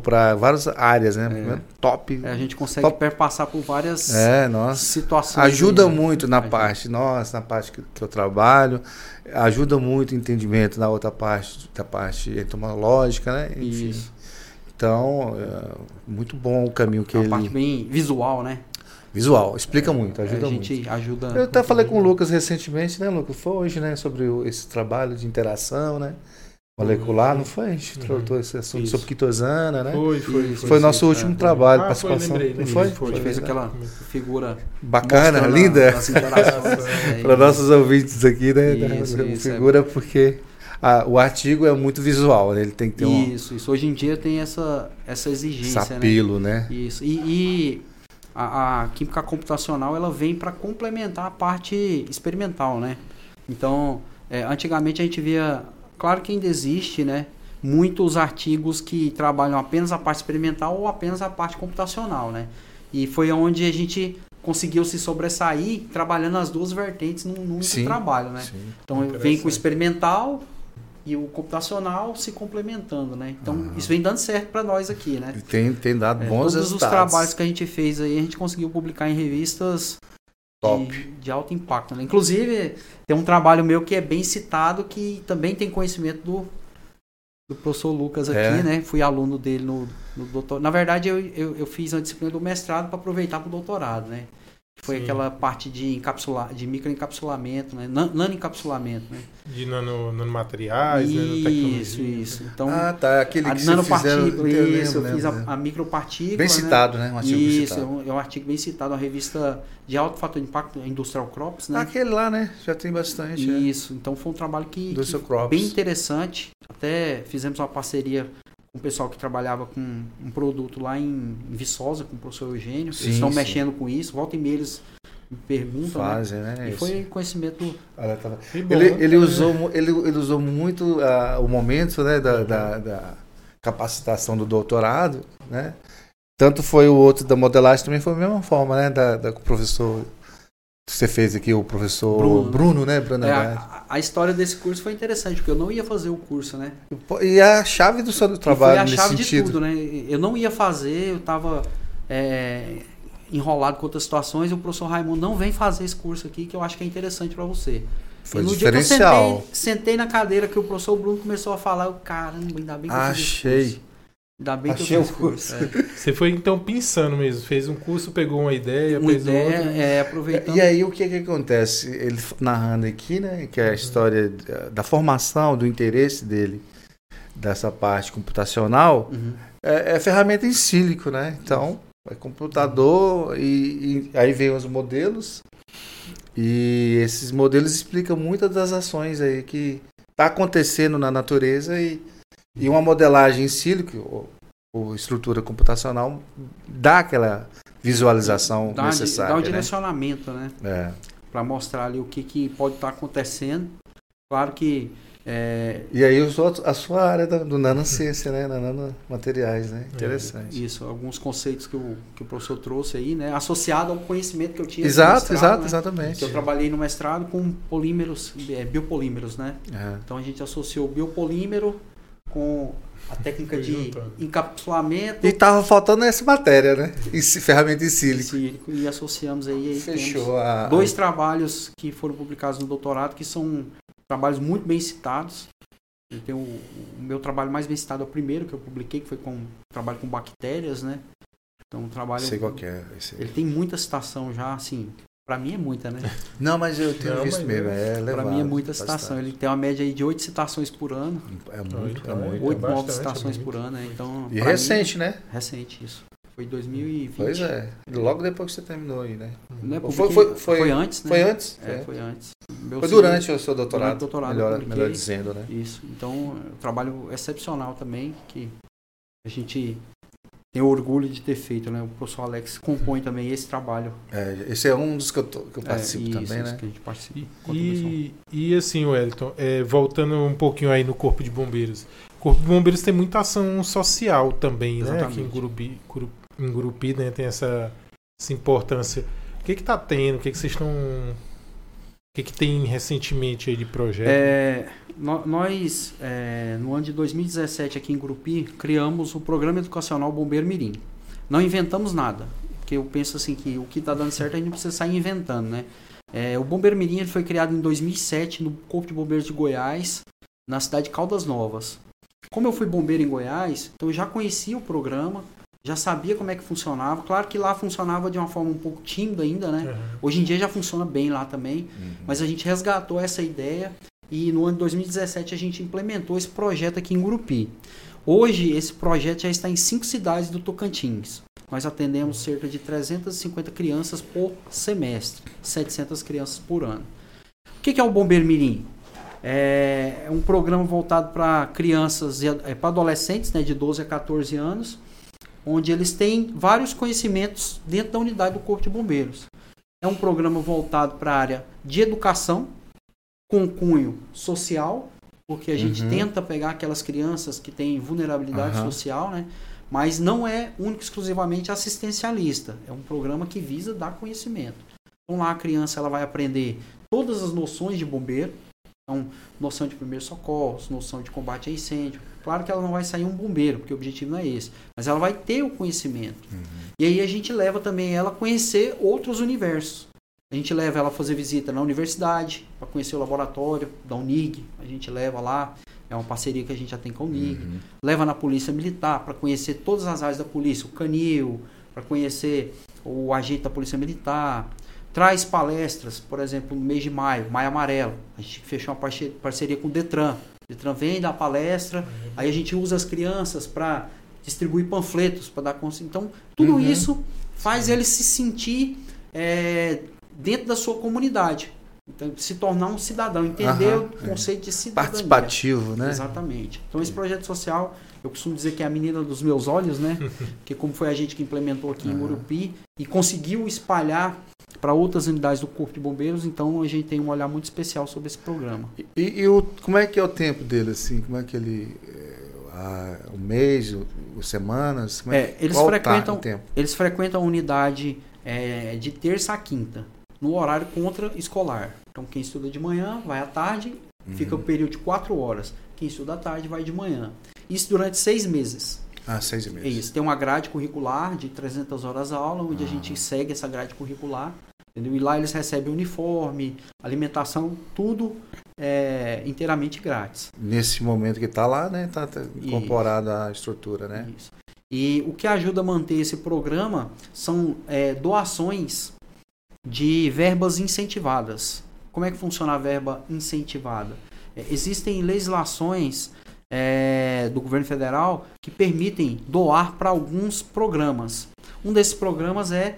para várias áreas, né? Primeiro top. É, a gente consegue Top. perpassar por várias É, nossa. situações. Ajuda aí, né? muito na Ajuda. parte, nossa, na parte que, que eu trabalho, ajuda muito o entendimento na outra parte, da parte entomológica, né? Enfim. Isso. Então, é, muito bom o caminho que É uma ele. parte bem visual, né? Visual, explica muito, ajuda a muito. gente ajuda. Eu até falei com o Lucas recentemente, né, Lucas? Foi hoje, né, sobre esse trabalho de interação, né? Molecular, não foi? A gente Uhum. tratou esse assunto Isso. sobre quitosana, né? Foi, foi. Foi sim, nosso é, último é. trabalho, Ah, foi, participação. lembrei, não foi? foi. A gente fez né? aquela figura Bacana, linda. interações. É, Para nossos ouvintes aqui, né? Isso, da- isso, figura porque a- o artigo é muito visual, né? Ele tem que ter um Isso, isso. Hoje em dia tem essa, essa exigência, esse né? apelo, né? Isso. E, e a, a química computacional ela vem para complementar a parte experimental, né? Então, é, antigamente a gente via, claro que ainda existe, né? Muitos artigos que trabalham apenas a parte experimental ou apenas a parte computacional, né? E foi onde a gente conseguiu se sobressair trabalhando as duas vertentes num, único Sim. trabalho, né? Sim. Então vem com o experimental e o computacional se complementando, né? Então Aham. isso vem dando certo para nós aqui, né? E Tem, tem dado É, bons todos os resultados. trabalhos que a gente fez aí, a gente conseguiu publicar em revistas. De, de alto impacto. Né? Inclusive, tem um trabalho meu que é bem citado, que também tem conhecimento do, do professor Lucas aqui, É. né? Fui aluno dele no, no doutorado. Na verdade, eu, eu, eu fiz uma disciplina do mestrado para aproveitar para o doutorado, né? Foi Sim. aquela parte de encapsular, de microencapsulamento, né? Nan- Nanoencapsulamento, né? De nano, nanomateriais, nanotecnologia. Isso, isso. Então, ah, tá. Aquele a que vocês fizeram. nanopartícula, eu lembro, isso, eu fiz a, lembro. a micropartícula. Bem né? citado, né? Um artigo bem Isso, é citado. um, é um artigo bem citado, uma revista de alto fator de impacto, Industrial Crops, né? Aquele lá, né? Já tem bastante. é. Isso, então foi um trabalho que, que bem interessante. Até fizemos uma parceria o pessoal que trabalhava com um produto lá em, em Viçosa, com o professor Eugênio. Sim, eles estão sim. mexendo com isso, volta e meia eles me perguntam, né? Fazem, né? E Isso. foi conhecimento Olha, tá- Que bom, Ele, né? ele, usou, ele, ele usou muito ah, o momento né, da, da, da capacitação do doutorado, né? Tanto foi o outro da modelagem, também foi a mesma forma, né? Da, da o professor você fez aqui, o professor Bruno. Bruno, né? Bruno É, a, a história desse curso foi interessante, porque eu não ia fazer o curso, né? E a chave do seu trabalho foi a nesse chave sentido. de tudo, né? Eu não ia fazer, eu estava enrolado com outras situações e o professor Raimundo não vem fazer esse curso aqui que eu acho que é interessante para você. Foi e no diferencial. dia que eu sentei, sentei na cadeira que o professor Bruno começou a falar, eu, caramba, ainda bem que eu Achei. Curso. Ainda bem Achei que eu o fiz esse curso. É. Você foi então pensando mesmo, fez um curso, pegou uma ideia, Uma fez ideia, outra. é, aproveitando. E aí o que que acontece? Ele narrando aqui, né, que é a história da- da formação, do interesse dele dessa parte computacional, Uhum. é, é ferramenta em sílico, né? Então, é computador e, e aí vem os modelos. E esses modelos explicam muitas das ações aí que tá acontecendo na natureza e, e uma modelagem em sílico ou, ou estrutura computacional dá aquela visualização Dá, necessária, dá um né? direcionamento, né? É. Para mostrar ali o que, que pode estar acontecendo. Claro que é, E aí os outros, a sua área da- do nanociência, né? Na nanomateriais, né? Interessante. isso, alguns conceitos que o, que o professor trouxe aí, né? Associado ao conhecimento que eu tinha. Exato, mestrado, exato, né? exatamente. Que eu trabalhei no mestrado com polímeros, é, biopolímeros, né? É. Então a gente associou o biopolímero com a técnica de juntando. encapsulamento E tava faltando essa matéria, né? Em si- ferramenta em sílico. sílico, e associamos aí, aí Fechou a. dois trabalhos que foram publicados no doutorado que são trabalhos muito bem citados. Eu tenho o, o meu trabalho mais bem citado é o primeiro que eu publiquei, que foi com trabalho com bactérias, né? Então um trabalho Sei qual que é. esse ele tem muita citação já, assim, Pra mim é muita, né? Não, mas eu tenho Não, visto mesmo. É Pra elevado, mim é muita citação. bastante. Ele tem uma média aí de oito citações por ano. É muito, Então, é muito. Tem Oito, nove bastante, citações é por ano, né? Então. E pra mim, recente, né? recente isso. Foi 2020. Pois é. Logo depois que você terminou aí, né? Não é Foi- porque- foi- foi- antes, né? Foi antes? É, É. foi antes. Meu Foi segundo- durante o seu doutorado. durante o doutorado melhor, melhor dizendo, né? Isso. Então, é um trabalho excepcional também, que a gente tem orgulho de ter feito, né? O professor Alex compõe também esse trabalho. É, esse é um dos que eu, tô- que eu É, participo isso, também, isso né? que a gente participa. contribuição. E, e assim, Wellington, é, voltando um pouquinho aí no Corpo de Bombeiros. O Corpo de Bombeiros tem muita ação social também, né? Aqui em Exatamente. Gurupi, Guru- em Gurupi né? tem essa, essa importância. O que que tá tendo? O que que vocês estão... Que que tem recentemente aí de projeto? É, nó- nós, é, no ano de 2017, aqui em Grupi, criamos o Programa Educacional Bombeiro Mirim. Não inventamos nada, porque eu penso assim que o que está dando certo a gente não precisa sair inventando, né? É, o Bombeiro Mirim ele foi criado em 2007 no Corpo de Bombeiros de Goiás, na cidade de Caldas Novas. Como eu fui bombeiro em Goiás, então eu já conhecia o programa, já sabia como é que funcionava. Claro que lá funcionava de uma forma um pouco tímida ainda, né? Aham. Hoje em dia já funciona bem lá também. Mas a gente resgatou essa ideia e no ano de 2017 a gente implementou esse projeto aqui em Gurupi. Hoje esse projeto já está em cinco cidades do Tocantins. Nós atendemos cerca de 350 crianças por semestre, 700 crianças por ano. O que é o Bombeiro Mirim? É é um programa voltado para crianças, e é, para adolescentes né, de 12 a 14 anos, onde eles têm vários conhecimentos dentro da unidade do Corpo de Bombeiros. É um programa voltado para a área de educação, com cunho social, porque a gente Uhum. tenta pegar aquelas crianças que têm vulnerabilidade Aham. social, né? mas não é único e exclusivamente assistencialista. É um programa que visa dar conhecimento. Então lá a criança ela vai aprender todas as noções de bombeiro, então noção de primeiros socorros, noção de combate a incêndio. Claro que ela não vai sair um bombeiro, porque o objetivo não é esse, mas ela vai ter o conhecimento. E aí a gente leva também ela a conhecer outros universos. A gente leva ela a fazer visita na universidade, para conhecer o laboratório da UNIG. A gente leva lá, é uma parceria que a gente já tem com a UNIG. Uhum. Leva na polícia militar para conhecer todas as áreas da polícia, o canil, para conhecer o agente da polícia militar. Traz palestras, por exemplo, no mês de maio, Maio Amarelo. A gente fechou uma parceria com o Detran. Detran vem dar palestra, aí a gente usa as crianças para distribuir panfletos, para dar consciência. Então, tudo Uhum. isso faz ele se sentir é, dentro da sua comunidade. Então, se tornar um cidadão, entender Aham, o conceito de cidadania. Participativo, né? Exatamente. Então esse projeto social, eu costumo dizer que é a menina dos meus olhos, né? que como foi a gente que implementou aqui em. Murupi e conseguiu espalhar para outras unidades do Corpo de Bombeiros, então a gente tem um olhar muito especial sobre esse programa. E, e o, como é que é o tempo dele, assim? Como é que ele... é, a- o mês, o semanas? Como É, eles qual tá frequentam- o tempo? Eles frequentam a unidade é, de terça a quinta, no horário contra escolar. Então quem estuda de manhã vai à tarde, fica o período de quatro horas. Quem estuda à tarde vai de manhã. Isso durante seis meses. Ah, seis e É meses. isso. Tem uma grade curricular de 300 horas aula, onde a gente segue essa grade curricular. Entendeu? E lá eles recebem uniforme, alimentação, tudo é, inteiramente grátis. Nesse momento que está lá, né? Está incorporada à estrutura, né? Isso. E o que ajuda a manter esse programa são é, doações de verbas incentivadas. Como é que funciona a verba incentivada? É, existem legislações é, do governo federal que permitem doar para alguns programas. Um desses programas é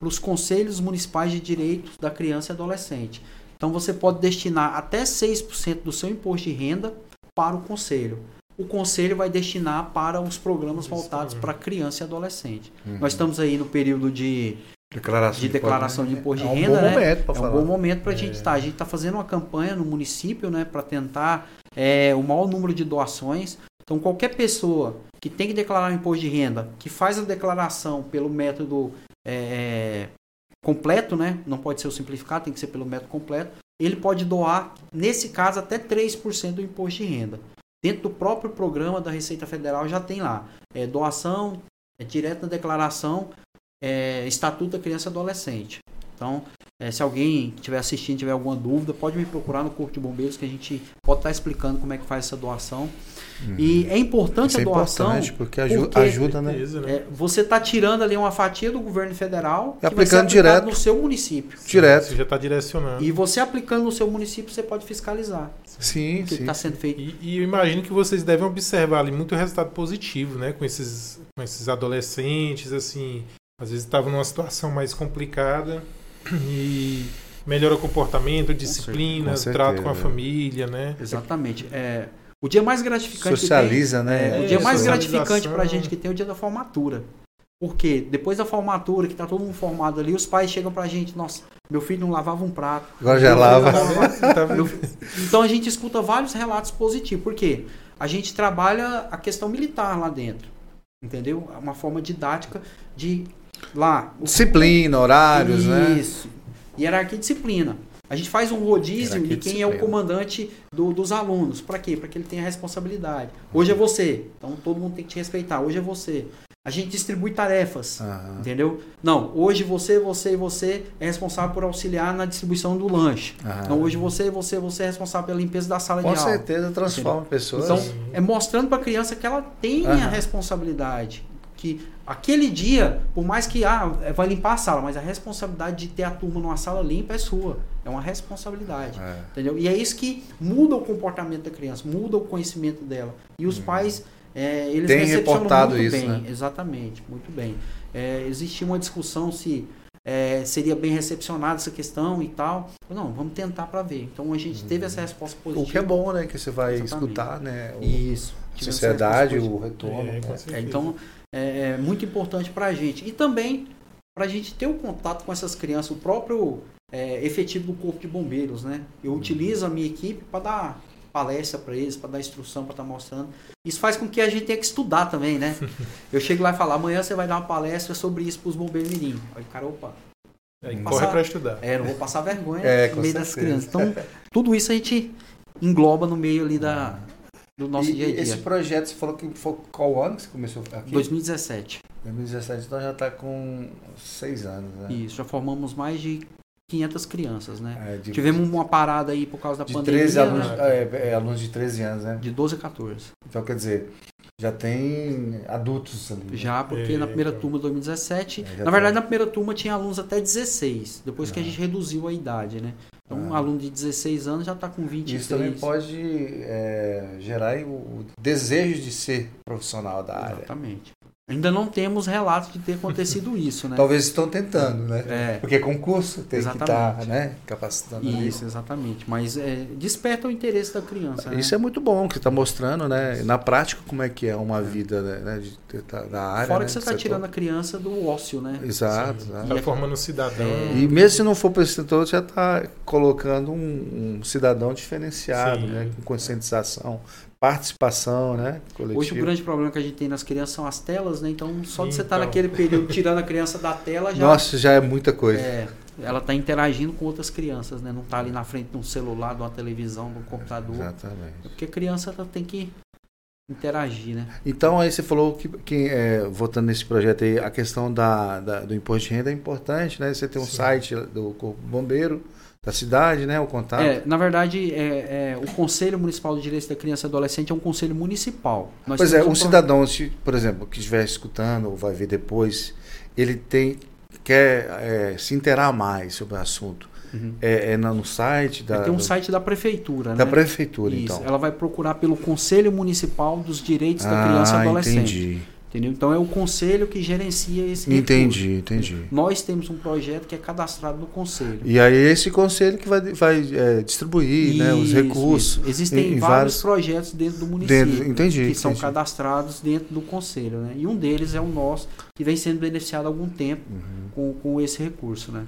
para os conselhos municipais de direitos da criança e adolescente. Então você pode destinar até 6% do seu imposto de renda para o conselho. O conselho vai destinar para os programas voltados para criança e adolescente. Uhum. Nós estamos aí no período de Declaração de declaração de imposto é de um renda, bom né? momento para é um falar. bom momento para a gente estar. A gente está fazendo uma campanha no município, né, para tentar é, o maior número de doações. Então, qualquer pessoa que tem que declarar o imposto de renda, que faz a declaração pelo método é, completo, né? Não pode ser o simplificado, tem que ser pelo método completo. Ele pode doar, nesse caso, até 3% do imposto de renda. Dentro do próprio programa da Receita Federal já tem lá. É, doação, é direto na declaração, é, Estatuto da Criança e Adolescente. Então, é, se alguém estiver assistindo, tiver alguma dúvida, pode me procurar no Corpo de Bombeiros que a gente pode estar explicando como é que faz essa doação. E é importante Isso é a doação. importante, porque aju- porque- ajuda, né? Né? É, você está tirando ali uma fatia do governo federal E que vai ser aplicando direto. no seu município. Direto. Você já está direcionando. E você aplicando no seu município, você pode fiscalizar Sim, o que sim. está sendo feito. E, e eu imagino que vocês devem observar ali muito resultado positivo, né? Com esses, com esses adolescentes, assim, às vezes estavam numa situação mais complicada e melhora o comportamento, disciplina, Com certeza, trato com a família, né? Exatamente. É, o dia mais gratificante Socializa, que tem, né? é, o dia mais gratificante para a gente que tem é o dia da formatura. Porque depois da formatura, que tá todo mundo formado ali, os pais chegam pra gente, nossa, meu filho não lavava um prato. Agora já lava. Tá meu Então a gente escuta vários relatos positivos. Por quê? A gente trabalha a questão militar lá dentro. Entendeu? É uma forma didática de lá. Disciplina, horários, né? Isso. Hierarquia e disciplina. A gente faz um rodízio Hierarquia de quem é o comandante do- dos alunos. Para quê? Para que ele tenha responsabilidade. Hoje é você. Então todo mundo tem que te respeitar. Hoje é você. A gente distribui tarefas. Aham. Entendeu? Não, hoje você, você e você é responsável por auxiliar na distribuição do lanche. Aham. Então hoje você, você, você é responsável pela limpeza da sala Com de aula. certeza transforma pessoas. Então, é mostrando para a criança que ela tem a responsabilidade. Que aquele dia, por mais que ah, vai limpar a sala, mas a responsabilidade de ter a turma numa sala limpa é sua. É uma responsabilidade. É. Entendeu? E é isso que muda o comportamento da criança, muda o conhecimento dela. E os pais, é, eles. Tem recepcionam reportado muito isso, bem. né? Exatamente, muito bem. É, existia uma discussão se é, seria bem recepcionada essa questão e tal. Não, vamos tentar para ver. Então a gente teve essa resposta positiva. O que é bom, né? Que você vai Exatamente. escutar, né? O- Isso. a sociedade, o retorno. É, né? é, então, é, é muito importante para a gente. E também para a gente ter o contato com essas crianças, o próprio é, efetivo do Corpo de Bombeiros, né? Eu Uhum. utilizo a minha equipe para dar palestra para eles, para dar instrução, para estar mostrando. Isso faz com que a gente tenha que estudar também, né? Eu chego lá e falo, amanhã você vai dar uma palestra sobre isso para os bombeiros mirim. Aí, cara, opa, Passar- corre para estudar. é, não vou passar vergonha É, no meio das certeza. crianças. Então, tudo isso a gente engloba no meio ali da, do nosso e, dia a e esse dia. projeto, você falou que foi qual ano que você começou aqui? 2017. 2017, então já está com seis anos, né? Isso, já formamos mais de 500 crianças, né? É, de, Tivemos uma parada aí por causa da de pandemia, 13 alunos, né? é, é, alunos de 13 anos, né? de 12 a 14. Então, quer dizer, já tem adultos ali. né? Já, porque É, na primeira turma de 2017, É, na verdade tá. na primeira turma tinha alunos até 16, depois que a Ah. gente reduziu a idade, né? Então um Ah. aluno de 16 anos já está com 23. Isso também pode é, gerar o, o desejo de ser profissional da área. Exatamente. Ainda não temos relatos de ter acontecido isso, né? Talvez estão tentando, né? É. Porque concurso tem que Exatamente. estar né, capacitando ali. Isso, exatamente. Mas é, desperta o interesse da criança. né? Isso é muito bom, que está mostrando, né? Na prática, como é que é uma vida né, de- da, da área. Fora né, que você do está tirando a criança do ócio, né? Exato, Sim. exato. Tá formando um cidadão. É. E mesmo se não for para esse setor, já está colocando um, um cidadão diferenciado, Sim. né? Com conscientização, participação, né? Coletiva. Hoje o grande problema que a gente tem nas crianças são as telas, né? Então só de você estar Então. naquele período tirando a criança da tela já Nossa, já é muita coisa. é, ela está interagindo com outras crianças, né? Não está ali na frente de um celular, de uma televisão, de um computador. Exatamente. Porque a criança ela tem que interagir, né? Então aí você falou que, que é, voltando nesse projeto aí, a questão da, da- do imposto de renda é importante, né? Você tem um Sim. site do Corpo Bombeiro da cidade, né? O contato. É, na verdade, é, é, o Conselho Municipal de Direitos da Criança e Adolescente é um conselho municipal. Nós pois é, um pro- cidadão, se, por exemplo, que estiver escutando ou vai ver depois, ele tem quer é, se inteirar mais sobre o assunto. Uhum. é, é no site da, Tem um do- site da prefeitura, da né? prefeitura, Isso. então. Ela vai procurar pelo Conselho Municipal dos Direitos da Criança e ah, Adolescente. entendi. Entendeu? Então é o conselho que gerencia esse Entendi, recurso. entendi. Nós temos um projeto que é cadastrado no conselho. E aí esse conselho que vai, vai é, distribuir né, os Isso, recursos. isso. Existem em- vários, vários- projetos dentro do município Dentro, entendi. que são entendi. cadastrados dentro do conselho, né? E um deles é o nosso, que vem sendo beneficiado há algum tempo Uhum. com, com esse recurso, né?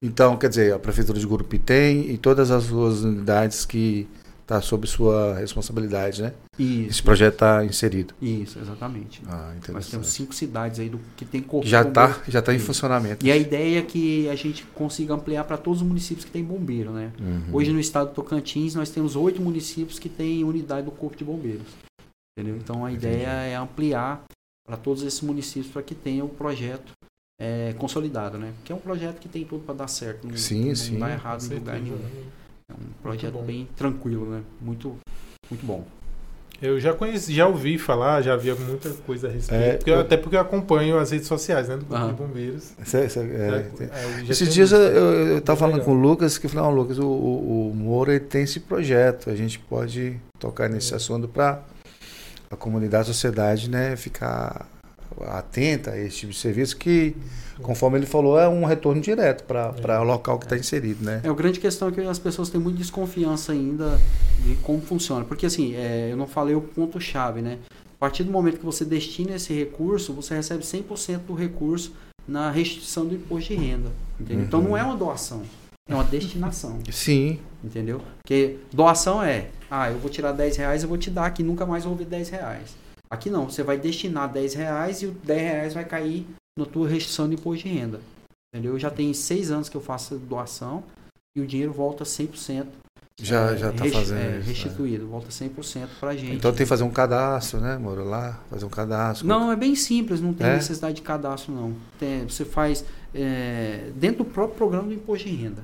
Então, quer dizer, a Prefeitura de Gurupi tem e todas as suas unidades que está sob sua responsabilidade, né? Isso, Esse projeto está inserido. isso, exatamente. Ah, Nós temos cinco cidades aí do, que tem corpo Já está já tá em funcionamento. E a ideia é que a gente consiga ampliar para todos os municípios que tem bombeiro, né? Uhum. Hoje no estado do Tocantins nós temos oito municípios que têm unidade do Corpo de Bombeiros. Entendeu? Então a ideia é ampliar para todos esses municípios para que tenha o projeto é, consolidado, né? Que é um projeto que tem tudo para dar certo. Não, Sim, não sim, dá Com errado em lugar nenhum. É um projeto bom. bem tranquilo, né? Muito, muito bom. Eu já conheci, já ouvi falar, já havia muita coisa a respeito. É, porque eu- eu- até porque eu acompanho as redes sociais, né? Do Corpo de Bombeiros. Cê- cê- é, É, já Esses dias eu, eu, tava Bem falando legal. com o Lucas que falou, não, Lucas, o, o, o Moura tem esse projeto, a gente pode tocar nesse É. assunto para a comunidade, a sociedade, né, ficar atenta a esse tipo de serviço que, conforme ele falou, é um retorno direto para o local que está inserido, né? É, a grande questão é que as pessoas têm muita desconfiança ainda de como funciona. Porque assim, é, eu não falei o ponto-chave, né? A partir do momento que você destina esse recurso, você recebe 100% do recurso na restituição do imposto de renda. Entendeu? Então Uhum. não é uma doação, é uma destinação. Sim, Entendeu? Porque doação é, ah, eu vou tirar 10 reais, eu vou te dar aqui, nunca mais vou ver 10 reais. Aqui não, você vai destinar 10 reais e o 10 reais vai cair na tua restituição de imposto de renda. Entendeu? Já tem seis anos que eu faço doação e o dinheiro volta 100%. já é, já está resti- fazendo é, isso. né? restituído, volta 100% pra gente. Então tem que fazer um cadastro, né, Moura, lá, fazer um cadastro. Não, é bem simples, não tem É? necessidade de cadastro, não. Tem- você faz é, dentro do próprio programa do imposto de renda.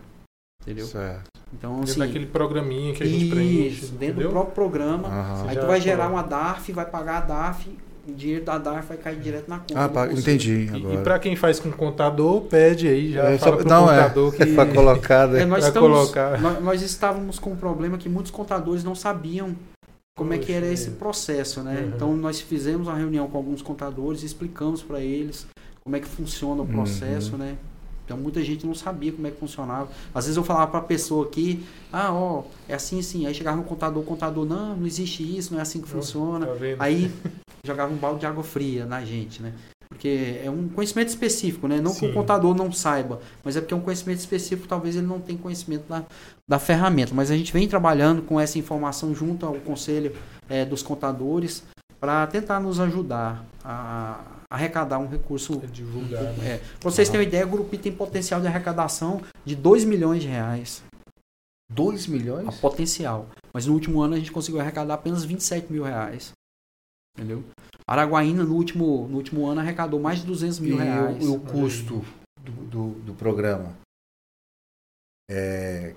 Entendeu? Certo. Então, Dentro assim. daquele programinha que a gente preenche. Isso, dentro entendeu? do próprio programa. Aham. Aí tu vai gerar uma DARF, vai pagar a DARF, o dinheiro da DARF vai cair direto na conta. Ah, pá, conselho. entendi E, agora. e para quem faz com contador, pede aí, já É, fala só- pro não, é. contador que Para colocar, né? É, nós, Pra estamos, colocar. nós, nós estávamos com um problema que muitos contadores não sabiam como é que era Poxa esse vida. processo, né? Uhum. Então nós fizemos uma reunião com alguns contadores, explicamos para eles como é que funciona o Uhum. processo, né? Então muita gente não sabia como é que funcionava. Às vezes eu falava para a pessoa aqui, ah, ó, é assim, assim. Aí chegava no contador, o contador, não, não existe isso, não é assim que funciona. Tá? Aí jogava um balde de água fria na gente, né? Porque é um conhecimento específico, né? Não que Sim. o contador não saiba, mas é porque é um conhecimento específico, talvez ele não tenha conhecimento da, da ferramenta. Mas a gente vem trabalhando com essa informação junto ao conselho eh, dos contadores para tentar nos ajudar a arrecadar um recurso. É divulgar. né? É, pra vocês terem uma ideia, o Grupi tem potencial de arrecadação de 2 milhões de reais. 2 A milhões? potencial. Mas no último ano a gente conseguiu arrecadar apenas 27 mil reais. Entendeu? Araguaína, no último, no último ano, arrecadou mais de 200 E mil reais. o, o custo do, do, do programa? É.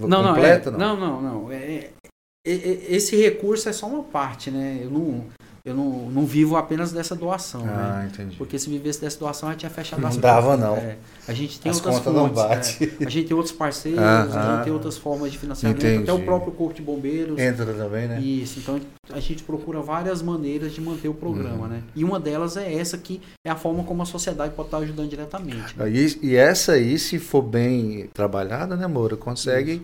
não, não, completo, é, não, não, não. É, é- é- esse recurso é só uma parte, né? Eu não, eu não, não vivo apenas dessa doação, né? Ah, entendi. Porque se vivesse dessa doação, já tinha fechado Não as dava, portas, não. É. A gente tem As outras contas não fontes, batem. é. A gente tem outros parceiros, Ah, a gente tem outras formas de financiamento, Entendi. até o próprio Corpo de Bombeiros. Entra também, né? Isso, então a gente procura várias maneiras de manter o programa, Uhum. né? E uma delas é essa que é a forma como a sociedade pode estar ajudando diretamente. né? E, e essa aí, se for bem trabalhada, né, Moura? Consegue,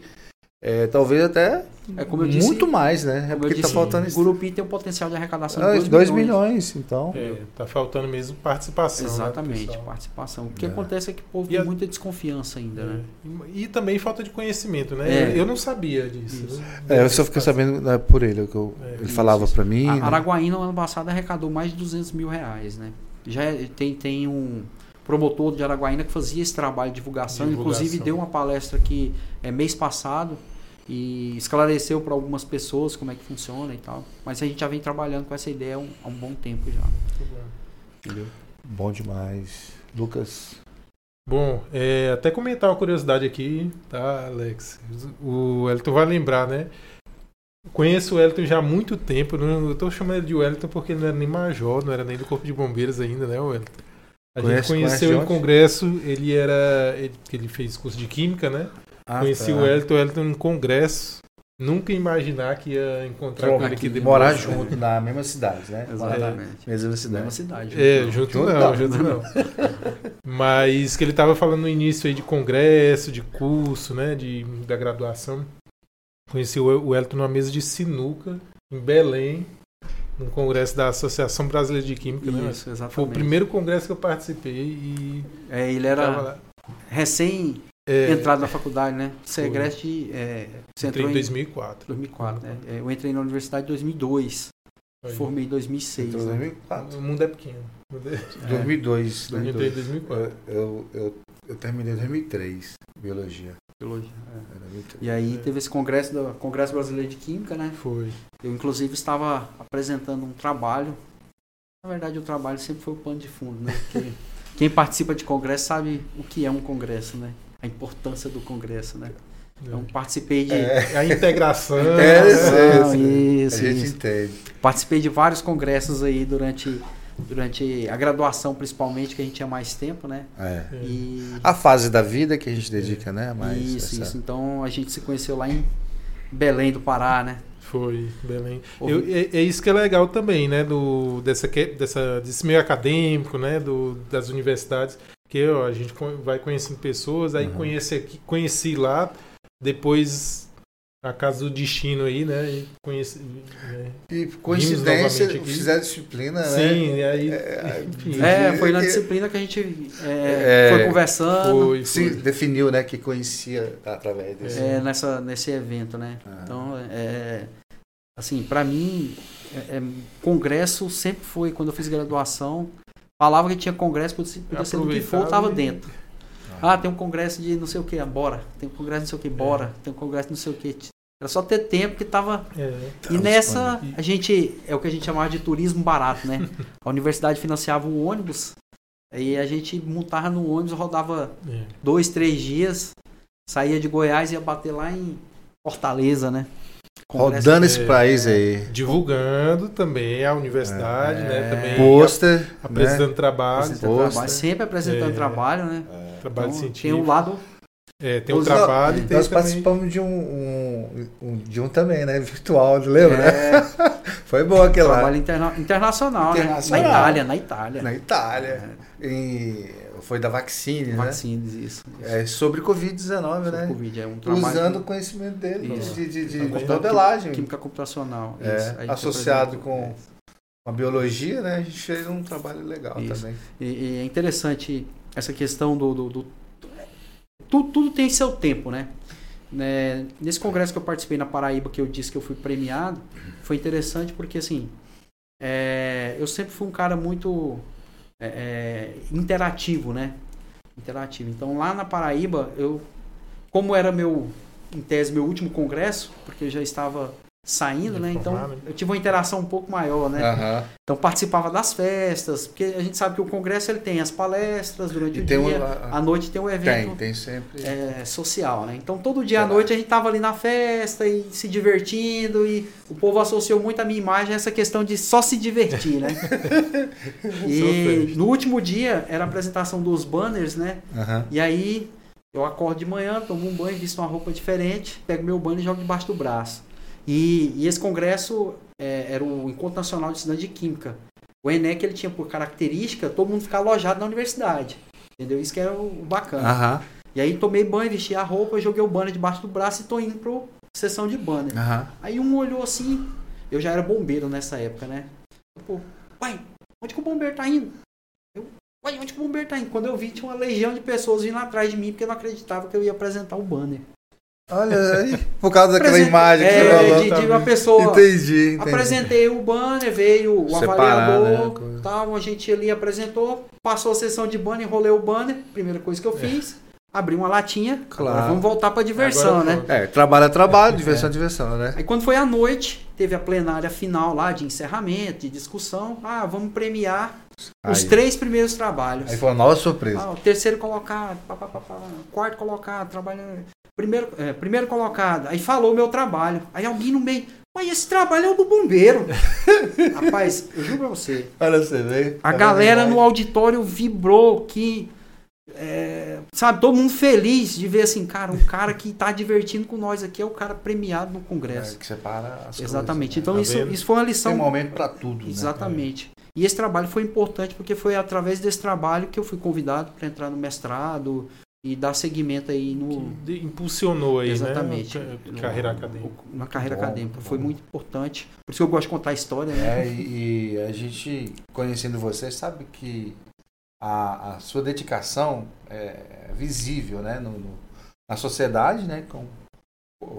é, talvez até É como eu disse, muito mais, né? É porque tá disse, faltando o isso. Grupi tem um potencial de arrecadação Ah, de 2 2 milhões. então. É, tá faltando mesmo participação. né, Exatamente, pessoal. participação. O que É. acontece é que o povo E tem a- muita desconfiança ainda, né? E, e também falta de conhecimento, né? É. Eu, eu não sabia disso. Isso. É, eu só fiquei sabendo né, por ele, que eu- É, ele isso, falava pra mim. A né? Araguaína, no ano passado, arrecadou mais de 200 mil reais, né? Já é- tem, tem um promotor de Araguaína que fazia esse trabalho de divulgação, Divulgação. inclusive deu uma palestra aqui é, mês passado e esclareceu para algumas pessoas como é que funciona e tal. Mas a gente já vem trabalhando com essa ideia há um, há um bom tempo já. Muito bom. Entendeu? Bom demais. Lucas. Bom, é, até comentar uma curiosidade aqui, tá, Alex? O Elton vai lembrar, né? Conheço o Elton já há muito tempo. Não, eu tô chamando ele de Wellington porque ele não era nem major, não era nem do Corpo de Bombeiros ainda, né, o Wellington? A Conhece- gente conheceu conhece em onde? congresso, ele era. Ele, que ele fez curso de Química, né? Ah, Conheci tá. o Elton, o Elton em congresso. Nunca imaginar que ia encontrar com ele aqui depois. Morar junto na mesma cidade, né? Exatamente. Mesma cidade. Mesma cidade. É, junto, Junto não, não. junto não. Mas que ele tava falando no início aí de congresso, de curso, né, de, da graduação. Conheci o o Elton numa mesa de sinuca em Belém, num congresso da Associação Brasileira de Química, né? Isso, exatamente. Foi o primeiro congresso que eu participei e É, ele era recém É, entrado na faculdade, né? Você Foi. egresso de. É, você entrei entrou em em 2004. 2004, né? É, Eu entrei na universidade em 2002. Aí. Formei em 2006. Entrou em né? 2004. O mundo é pequeno. O mundo é- 2002. Eu né? entrei em 2004. Eu, eu, eu, eu terminei em 2003, biologia. Biologia, é. Era 2003. E aí É. teve esse congresso do Congresso Brasileiro de Química, né? Foi. Eu inclusive estava apresentando um trabalho. Na verdade, o trabalho sempre foi o pano de fundo, né? Porque quem participa de congresso sabe o que é um congresso, né? A importância do congresso, né? Então participei de É, A integração. É, né? é, Não, isso, a gente isso. entende. Participei de vários congressos aí durante, durante a graduação, principalmente, que a gente tinha mais tempo, né? É. É. E A fase da vida que a gente dedica, né? Mas isso, essa- isso. Então a gente se conheceu lá em Belém do Pará, né? Foi, Belém. Eu- é, é isso que é legal também, né? Do, dessa, que- dessa, desse meio acadêmico, né? Do, das universidades. Que ó, a gente vai conhecendo pessoas, aí Uhum. conhece aqui, conheci lá, depois a casa do destino aí, né? E conheci. né? E coincidência, novamente aqui. fizer disciplina, né? Sim, e aí. É, enfim, É, foi na e- disciplina que a gente É, é, foi conversando. foi, Se foi. definiu, né? Que conhecia através desse. é, nessa, nesse evento, né? Ah. Então, é, assim, para mim, é, é, congresso sempre foi, quando eu fiz graduação, falava que tinha congresso, podia ser do que for, eu tava Aproveitava e- dentro. Ah, tem um congresso de não sei o que, bora. Tem um congresso de não sei o que, bora. Tem um congresso de não sei o que. Era só ter tempo que tava. É, E nessa, disponível. a gente. É o que a gente chamava de turismo barato, né? A universidade financiava o ônibus. Aí a gente montava no ônibus, rodava é. dois, três dias, saía de Goiás e ia bater lá em Fortaleza, né? Congresso- Rodando esse é, país aí. Divulgando também a universidade, né? É. Também Pôster. né? apresentando trabalho, apresentando trabalho, sempre apresentando É. trabalho, né? Trabalho Então, científico. tem um lado. É, tem o Os- trabalho e tem Nós também... participamos de um, um- um- de um também, né? Virtual, lembra? É, Foi bom aquele lá. trabalho interna- internacional, Internacional. né? Na Itália, na Itália. Na Itália. E foi da Vaccine, né? Vaccines, isso. É sobre Covid-19, Sobre né? Covid, é um trabalho Usando o conhecimento dele Isso. de, de, de Também. modelagem. química computacional. É, isso. Associado com a biologia, né? A gente fez um trabalho legal Isso. também. E, e é interessante essa questão do. do, do- tudo, tudo tem seu tempo, né? Né, Nesse congresso que eu participei na Paraíba, que eu disse que eu fui premiado, foi interessante porque, assim, é, eu sempre fui um cara muito é, é, interativo, né? Interativo. Então, lá na Paraíba, eu, como era meu, em tese, meu último congresso, porque eu já estava saindo, né? Então, Formado. eu tive uma interação um pouco maior, né? Aham. Então participava das festas, porque a gente sabe que o congresso ele tem as palestras durante E o tem dia, um- à noite tem um Tem, evento tem sempre. é, social, né? Então todo dia à noite a gente tava ali na festa e se divertindo e o povo associou muito a minha imagem a essa questão de só se divertir, né? e no último dia era a apresentação dos banners, né? Aham. E aí eu acordo de manhã, tomo um banho, visto uma roupa diferente, pego meu banner e jogo debaixo do braço. E, e esse congresso é, era o Encontro Nacional de Estudantes de Química. O ENEC ele tinha por característica todo mundo ficar alojado na universidade. Entendeu? Isso que era o, bacana. Aham. E aí tomei banho, vesti a roupa, joguei o banner debaixo do braço e tô indo pro sessão de banner. Aham. Aí um olhou assim, eu já era bombeiro nessa época, né? Pô, pai, onde que o bombeiro tá indo? Eu, pai, onde que o bombeiro tá indo? Quando eu vi, tinha uma legião de pessoas vindo atrás de mim porque não acreditava que eu ia apresentar o banner. Olha aí. Por causa daquela imagem que você é, falou. de, de uma pessoa. Entendi, entendi. Apresentei o banner, veio o Separar, avaliador, né, tal, a gente ali apresentou, passou a sessão de banner, enrolei o banner, primeira coisa que eu fiz, abri uma latinha, Claro. vamos voltar pra diversão, né? É, trabalho é trabalho, diversão é diversão, né? Aí quando foi à noite, teve a plenária final lá de encerramento, de discussão. Ah, vamos premiar os Aí. três primeiros trabalhos. Aí foi uma nova surpresa. Ah, o terceiro colocado, pá, pá, pá, pá, quarto colocado, trabalhando. Primeiro, é, primeiro colocado. Aí falou o meu trabalho. Aí alguém no meio. Mas esse trabalho é o do bombeiro. Rapaz, eu juro pra você. Olha você, veio. A galera no auditório vibrou que é, sabe, todo mundo feliz de ver assim, cara, um cara que está divertindo com nós aqui é o cara premiado no Congresso. É, que separa as Exatamente. coisas, né? Então Tá isso, isso foi uma lição. Tem um momento para tudo. né? Exatamente. E esse trabalho foi importante porque foi através desse trabalho que eu fui convidado para entrar no mestrado e dar seguimento aí no, Que impulsionou aí, Exatamente. né? a Carreira acadêmica. na carreira Bom, acadêmica. Foi bom. muito importante. Por isso que eu gosto de contar a história, né? É, e, a gente, conhecendo você, sabe que a, a sua dedicação é visível né, no, no- na sociedade, né, como,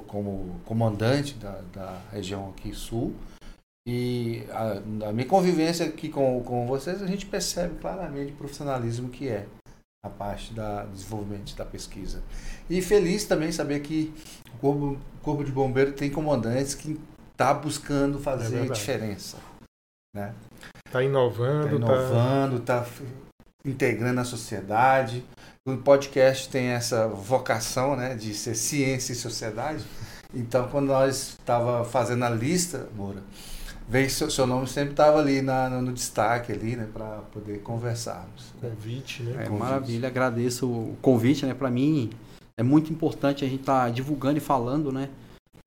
como comandante da, da região aqui sul. E a, a minha convivência aqui com, com vocês, a gente percebe claramente o profissionalismo que é a parte da, do desenvolvimento da pesquisa. E feliz também saber que o Corpo, o Corpo de Bombeiro tem comandantes que está buscando fazer verdade. diferença. Né? Tá Está inovando, tá. inovando, está integrando a sociedade. O podcast tem essa vocação né, de ser ciência e sociedade. Então, quando nós estava fazendo a lista, Moura, veio seu, seu nome sempre estava ali na, no, no destaque ali, né, para poder conversarmos. Convite, né? É, convite. maravilha, agradeço o convite, né? Para mim é muito importante a gente estar divulgando e falando, né?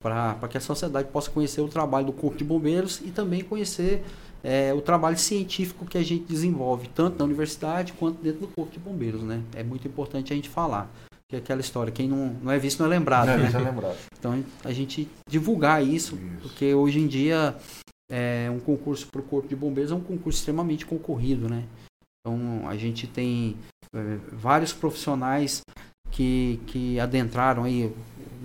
Para que a sociedade possa conhecer o trabalho do Corpo de Bombeiros e também conhecer é, o trabalho científico que a gente desenvolve, tanto na universidade quanto dentro do Corpo de Bombeiros, né? É muito importante a gente falar. Que é aquela história, quem não, não é visto não é lembrado, Não, né? isso é lembrado. Então a gente divulgar isso, Isso. porque hoje em dia é, um concurso para o Corpo de Bombeiros é um concurso extremamente concorrido, né? Então a gente tem é, vários profissionais que, que adentraram aí.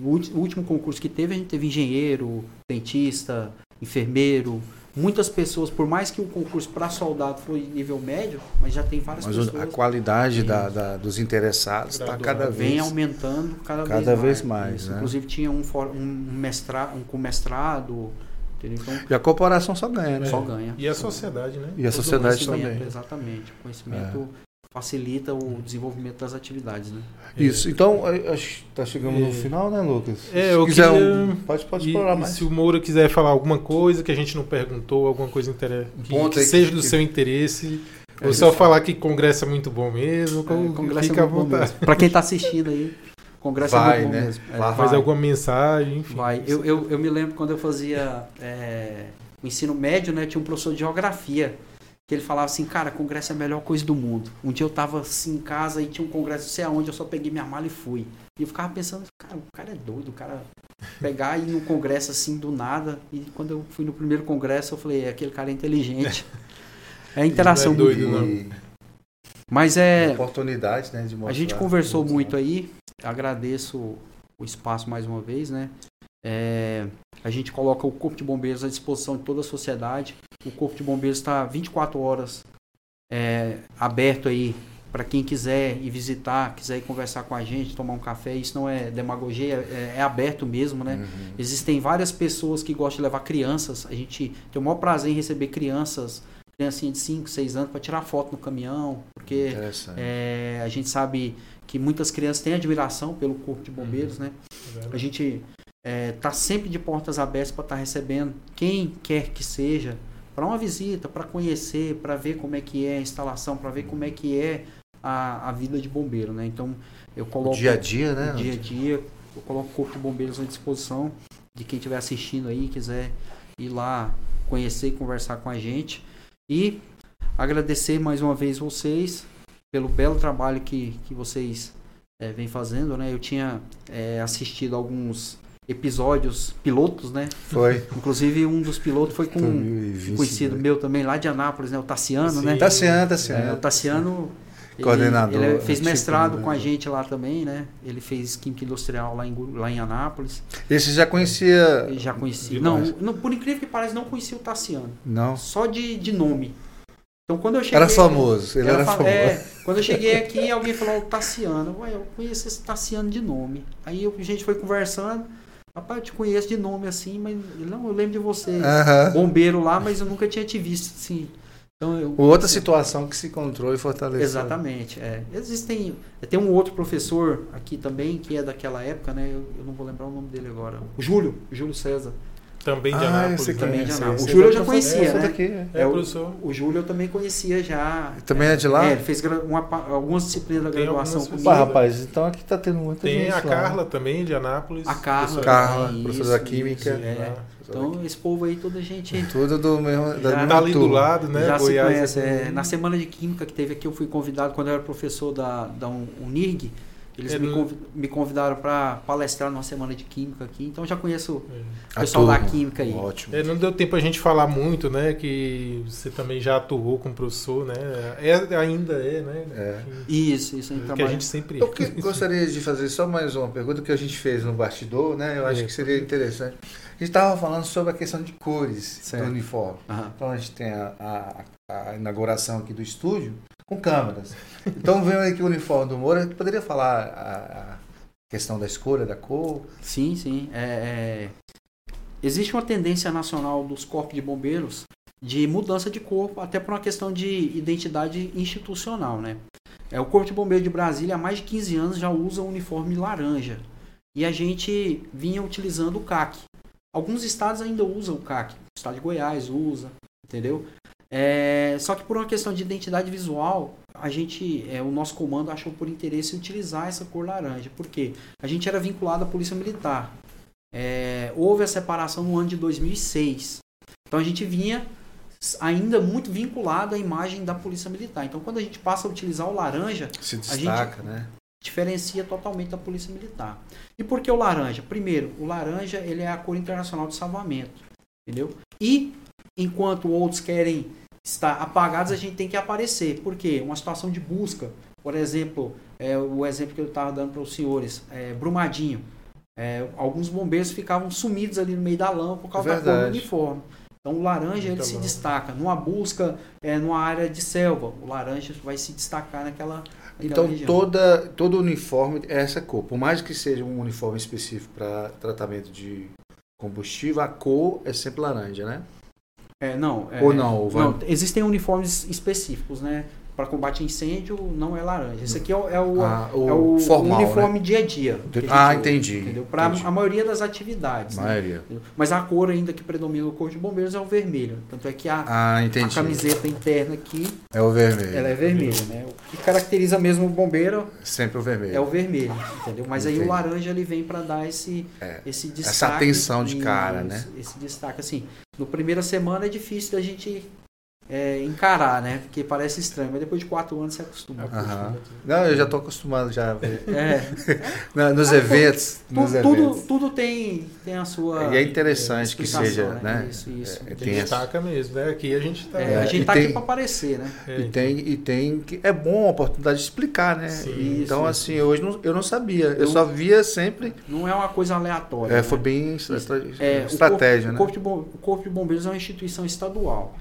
O último concurso que teve, a gente teve engenheiro, dentista, enfermeiro, muitas pessoas, por mais que o concurso para soldado foi nível médio, mas já tem várias Mas pessoas a qualidade da, da- dos interessados está cada vem vez aumentando cada, cada vez vez mais. mais, né? Inclusive tinha um, for- um mestrado, um com mestrado, entendeu? Então E a corporação só ganha, né? só ganha. E a sociedade, né? E a sociedade conhecimento, também. É. Exatamente. O conhecimento facilita o desenvolvimento das atividades, né? Isso. Então, a- acho que tá chegando no É. final, né, Lucas? É, Se eu quiser queria- um, pode, pode E, explorar e mais. se o Moura quiser falar alguma coisa que a gente não perguntou, alguma coisa inter... que, ponto que aí que- seja do que- seu interesse, É ou só falar que congresso é muito bom mesmo, É, congresso fica é à muito bom vontade. mesmo. Pra quem tá assistindo aí, congresso Vai, é muito bom né? mesmo. É, Vai. Faz vai. alguma mensagem, enfim. Vai. Eu, eu, eu me lembro quando eu fazia é, o ensino médio, né? Tinha um professor de geografia que ele falava assim, cara, congresso é a melhor coisa do mundo. Um dia eu tava assim em casa e tinha um congresso, não sei aonde, eu só peguei minha mala e fui. E eu ficava pensando, cara, o cara é doido, o cara pegar e ir num congresso assim do nada. E quando eu fui no primeiro congresso, eu falei, aquele cara é inteligente. É a interação é doido, muito boa. Mas é. oportunidade, né, de mostrar. A gente conversou muito aí, agradeço o espaço mais uma vez, né? É, a gente coloca o Corpo de Bombeiros à disposição de toda a sociedade. O Corpo de Bombeiros está 24 horas é, aberto aí para quem quiser ir visitar, quiser ir conversar com a gente, tomar um café. Isso não é demagogia, é, é aberto mesmo, né? Uhum. Existem várias pessoas que gostam de levar crianças. A gente tem o maior prazer em receber crianças, criancinha de 5, 6 anos, para tirar foto no caminhão, porque é, a gente sabe que muitas crianças têm admiração pelo corpo de bombeiros, né? A gente está sempre de portas abertas para estar recebendo quem quer que seja para uma visita, para conhecer, para ver como é que é a instalação, para ver como é que é a, a vida de bombeiro, né? Então eu O coloco dia a dia, né? o dia a dia, eu coloco o corpo de bombeiros à disposição de quem estiver assistindo aí, quiser ir lá conhecer e conversar com a gente e agradecer mais uma vez vocês pelo belo trabalho que, que vocês eh, vêm fazendo, né? Eu tinha eh, assistido alguns episódios pilotos, né? Foi. Inclusive um dos pilotos foi com um 2020, conhecido né? meu também lá de Anápolis, né? O Tassiano, Sim. né? Tassiano, É, o Tassiano. Tassiano. ele- Coordenador, Ele, fez antigo mestrado com a coordenador. gente lá também, né? Ele fez Química Industrial lá em, lá em Anápolis. Esse já conhecia. Já conhecia. Não, não, por incrível que pareça, não conhecia o Tassiano. Não. Só de, de nome. Então quando eu cheguei. Era famoso. Ele era, fa- famoso. é, quando eu cheguei aqui, alguém falou o Tassiano. Ué, eu conheço esse Tassiano de nome. Aí a gente foi conversando. Rapaz, eu te conheço de nome assim, mas não, eu lembro de você. Aham. Bombeiro lá, mas eu nunca tinha te visto assim. Então, eu, Outra situação que se encontrou e fortaleceu. Exatamente. É. Existem. Tem um outro professor aqui também, que é daquela época, né? Eu, eu não vou lembrar o nome dele agora. O Júlio, Júlio César. Também de Ah, Anápolis. esse aqui né? também de Anápolis. O Júlio eu é já conhecia, né? daqui, é. É, o- professor. O Júlio eu também conhecia já. Também é de lá? É, ele fez uma algumas disciplinas da graduação comigo. Opa, rapaz, então aqui tá tendo muita Tem gente a lá. Carla também, de Anápolis. A Carla. professora Carla, também, professora isso, da Química. isso, é. Então, esse povo aí, toda gente Tudo do mesmo. Da Já Tá ali do lado, né? já se Goiás. conhece. é. assim. na semana de Química que teve aqui, eu fui convidado, quando eu era professor da, da Un- Unirg, eles É, me, convidaram para palestrar numa semana de Química aqui, então já conheço o A pessoal da turma. Química aí. Ótimo. É, não deu tempo a gente falar muito, né? Que você também já atuou como professor, né? É, ainda é, né? É. Isso, isso. A gente Que a gente sempre. Eu que- gostaria de fazer só mais uma pergunta que a gente fez no bastidor, né? Eu acho É. que seria interessante. A gente estava falando sobre a questão de cores Certo. do uniforme. Aham. Então a gente tem a, a- a inauguração aqui do estúdio com câmeras. Então vendo aqui o uniforme do Moura, poderia falar a, a questão da escolha da cor? Sim, sim. É, é, Existe uma tendência nacional dos corpos de bombeiros de mudança de corpo, até por uma questão de identidade institucional, né? É, o Corpo de Bombeiro de Brasília há mais de 15 anos já usa o uniforme laranja. E a gente vinha utilizando o CAC. Alguns estados ainda usam o CAC. O estado de Goiás usa, entendeu? É, só que por uma questão de identidade visual, a gente, é, o nosso comando achou por interesse utilizar essa cor laranja. Por quê? A gente era vinculado à Polícia Militar. É, houve a separação no ano de 2006. Então a gente vinha ainda muito vinculado à imagem da Polícia Militar. Então quando a gente passa a utilizar o laranja, Se destaca, né? diferencia totalmente da Polícia Militar. E por que o laranja? Primeiro, o laranja ele é a cor internacional de salvamento, entendeu? E enquanto outros querem estar apagados, a gente tem que aparecer. Por quê? Uma situação de busca, por exemplo, é, o exemplo que eu estava dando para os senhores, é, Brumadinho. É, alguns bombeiros ficavam sumidos ali no meio da lama por causa da cor do Verdade. uniforme. Então o laranja ele se destaca numa busca, é, numa área de selva. O laranja vai se destacar naquela, naquela Então região. toda, todo uniforme é essa cor. Por mais que seja um uniforme específico para tratamento de combustível, a cor é sempre laranja, né? É, não, é, Ou não, vai- não, existem uniformes específicos, né? Para combate a incêndio não é laranja. Esse aqui é o, é o, Ah, é o formal, uniforme dia a dia. a gente Ah, usa, entendi. Para a maioria das atividades. né? maioria. Entendeu? Mas a cor ainda que predomina no Corpo de Bombeiros é o vermelho. Tanto é que a, Ah, a camiseta interna aqui, É o vermelho. ela é vermelha, né? O que caracteriza mesmo o bombeiro Sempre o vermelho. é o vermelho, entendeu? Mas aí Entendi. o laranja ele vem para dar esse É. esse destaque. atenção de cara, né? Esse destaque, assim. No primeira semana é difícil da gente é, encarar, né? Porque parece estranho, mas depois de quatro anos você acostuma. Aham. Não, eu já tô acostumado já a. É, nos Ah, eventos. tu- nos tudo, eventos. tudo tem, tem a sua. E é interessante que seja, né? Isso, isso. É, tem essa- Destaca mesmo, né? Aqui a gente tá. É, a É, gente e tá tem- aqui para aparecer, né? É, E tem, e tem que é bom a oportunidade de explicar, né? Sim, então, isso, assim, hoje não- eu não sabia. Eu, Eu- só via sempre. Não é uma coisa aleatória. É, né? foi bem estra- É, o estratégia, corpo, né? o, corpo de Bom- o Corpo de Bombeiros é uma instituição estadual.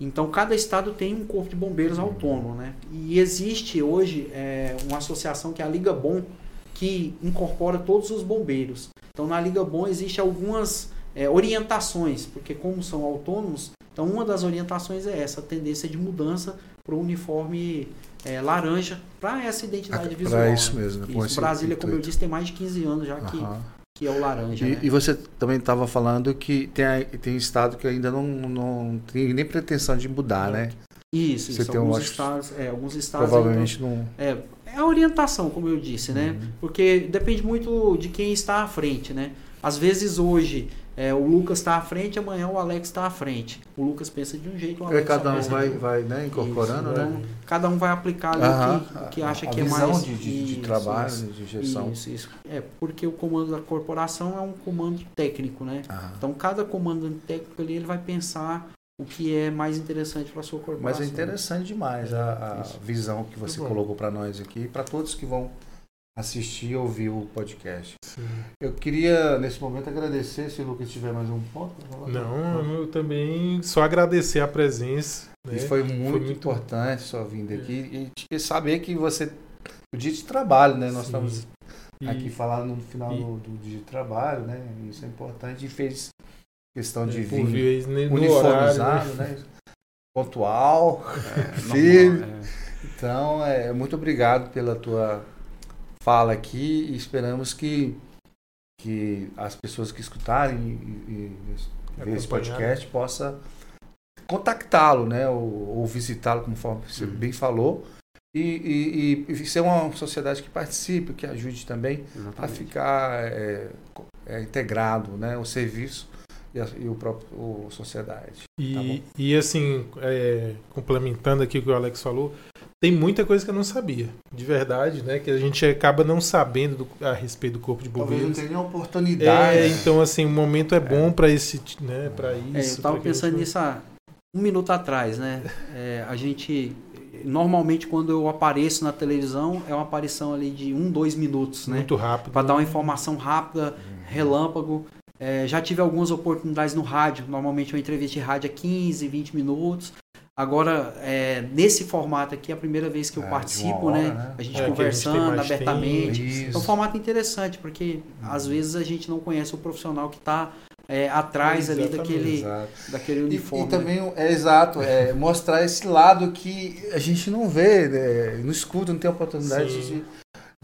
Então, cada estado tem um Corpo de Bombeiros autônomo, né? E existe hoje é, uma associação que é a Liga Bom, que incorpora todos os bombeiros. Então, na Liga Bom existe algumas é, orientações, porque como são autônomos, então uma das orientações é essa, a tendência de mudança para o uniforme é, laranja, para essa identidade visual. isso né? mesmo, com Isso. Brasília, como eu disse, tem mais de 15 anos já que, Aham. Que é o laranja. E, né? e você também estava falando que tem, tem estado que ainda não, não tem nem pretensão de mudar, né? Isso, Você isso. tem um alguns, acho- estados, é, alguns estados. Provavelmente não. é, é a orientação, como eu disse, né? Uhum. Porque depende muito de quem está à frente, né? Às vezes hoje é, o Lucas está à frente, amanhã o Alex está à frente. O Lucas pensa de um jeito, o É, Alex só cada um vai, vai né, incorporando, Isso, né? então, cada um vai aplicar ali o que, o que acha a que é mais. de, de, de trabalho, isso. de gestão. Isso, isso. É, porque o comando da corporação é um comando técnico, né? Então cada comando técnico ali ele vai pensar o que é mais interessante para sua corporação. Mas é interessante demais a, a visão que você colocou para nós aqui, para todos que vão assistir e ouvir o podcast. Sim. Eu queria, nesse momento, agradecer, se o Lucas tiver mais um ponto. falar. Não, eu também só agradecer a presença. Né? E foi muito, muito- importante sua vinda aqui e saber que você. O dia de trabalho, né? Nós Sim. estamos E- aqui falando no final e- do, do dia de trabalho, né? Isso é importante e fez questão de por vir vez, né, uniformizado, horário, né? né? Pontual, É, firme. normal, é. Então, é, muito obrigado pela tua fala aqui e esperamos que, que as pessoas que escutarem e, e- esse podcast possa contactá-lo, né? Ou, ou visitá-lo, como você bem falou. E, e- e- ser uma sociedade que participe, que ajude também a Exatamente. ficar é, é, integrado, né? O serviço e, a, e o próprio o sociedade. E, Tá e assim, é, complementando aqui o que o Alex falou, tem muita coisa que eu não sabia, de verdade, né? Que a gente acaba não sabendo do- a respeito do corpo de Talvez não bombeiros. tenha oportunidade. É, então assim, o momento é bom para esse, né, para É, isso. eu tava pra que a pensando gente- nisso há um minuto atrás, né? É, a gente. Normalmente, quando eu apareço na televisão, é uma aparição ali de um, dois minutos, né? muito rápido. Para dar uma informação rápida, relâmpago. É, já tive algumas oportunidades no rádio. Normalmente, uma entrevista de rádio é 15, 20 minutos. Agora, é, nesse formato aqui, é a primeira vez que eu É, participo, hora, né? né? A gente É, que a gente conversando abertamente. tempo. É um formato interessante, porque às vezes a gente não conhece o profissional que está atrás ali daquele, Exato. daquele E, uniforme. e né? também, é exato, é mostrar esse lado que a gente não vê, né? não escuta, não tem oportunidade Sim. de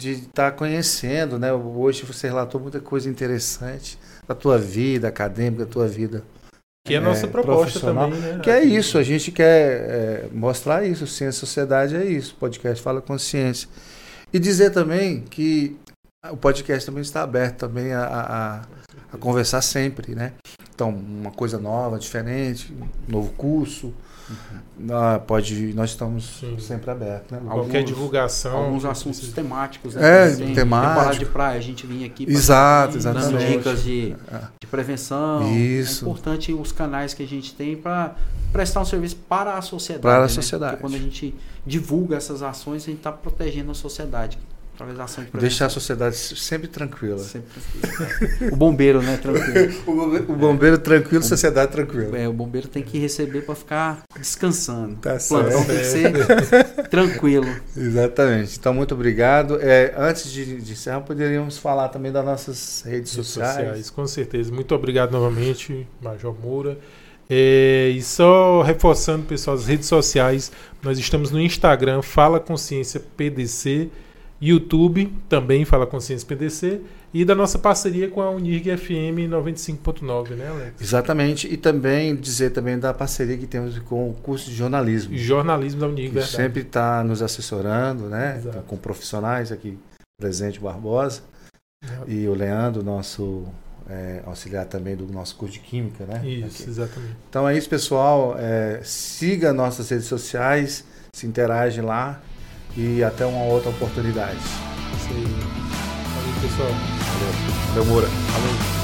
de estar conhecendo, né? Hoje você relatou muita coisa interessante da tua vida acadêmica, da tua vida. Que é a nossa é, proposta também, né? Que é isso, a gente quer é, mostrar isso, ciência e sociedade é isso, o podcast fala consciência. E dizer também que o podcast também está aberto também a, a, a conversar sempre, né? Então, uma coisa nova, diferente, um novo curso, ah, pode, nós estamos Sim. sempre abertos, né? Qualquer Alguns- divulgação. Alguns assuntos precisa- temáticos, né? É, tem. temático. Temporada de praia, a gente vinha aqui pra- Exato, dando exatamente. dicas de, É. de prevenção. Isso. É importante os canais que a gente tem para prestar um serviço para a sociedade. Para a né? sociedade. Porque quando a gente divulga essas ações, a gente está protegendo a sociedade. Através da ação de prevenção. Deixar a sociedade sempre tranquila. Sempre tranquilo. o bombeiro, né? Tranquilo. O bombe- o bombeiro tranquilo, sociedade tranquila. É, o bombeiro tem que receber para ficar descansando. Tá o plantão certo. tem que ser tranquilo. Exatamente. Então, muito obrigado. É, antes de, de encerrar, poderíamos falar também das nossas redes redes sociais. sociais, com certeza. Muito obrigado novamente, Major Moura. É, e só reforçando, pessoal, as redes sociais, nós estamos no Instagram, Fala Consciência PDC, YouTube, também Fala Consciência PDC, e da nossa parceria com a Unirg FM 95.9, né, Alex? Exatamente. E também dizer também da parceria que temos com o curso de jornalismo. Jornalismo da Unirg, que sempre está nos assessorando, né? Exato. Com profissionais aqui, presente o Barbosa e o Leandro, nosso é, auxiliar também do nosso curso de Química, né? Isso, Aqui. exatamente. Então é isso, pessoal. É, siga nossas redes sociais, se interage lá e até uma outra oportunidade. Isso aí. Valeu, pessoal. Valeu, Moura. Valeu.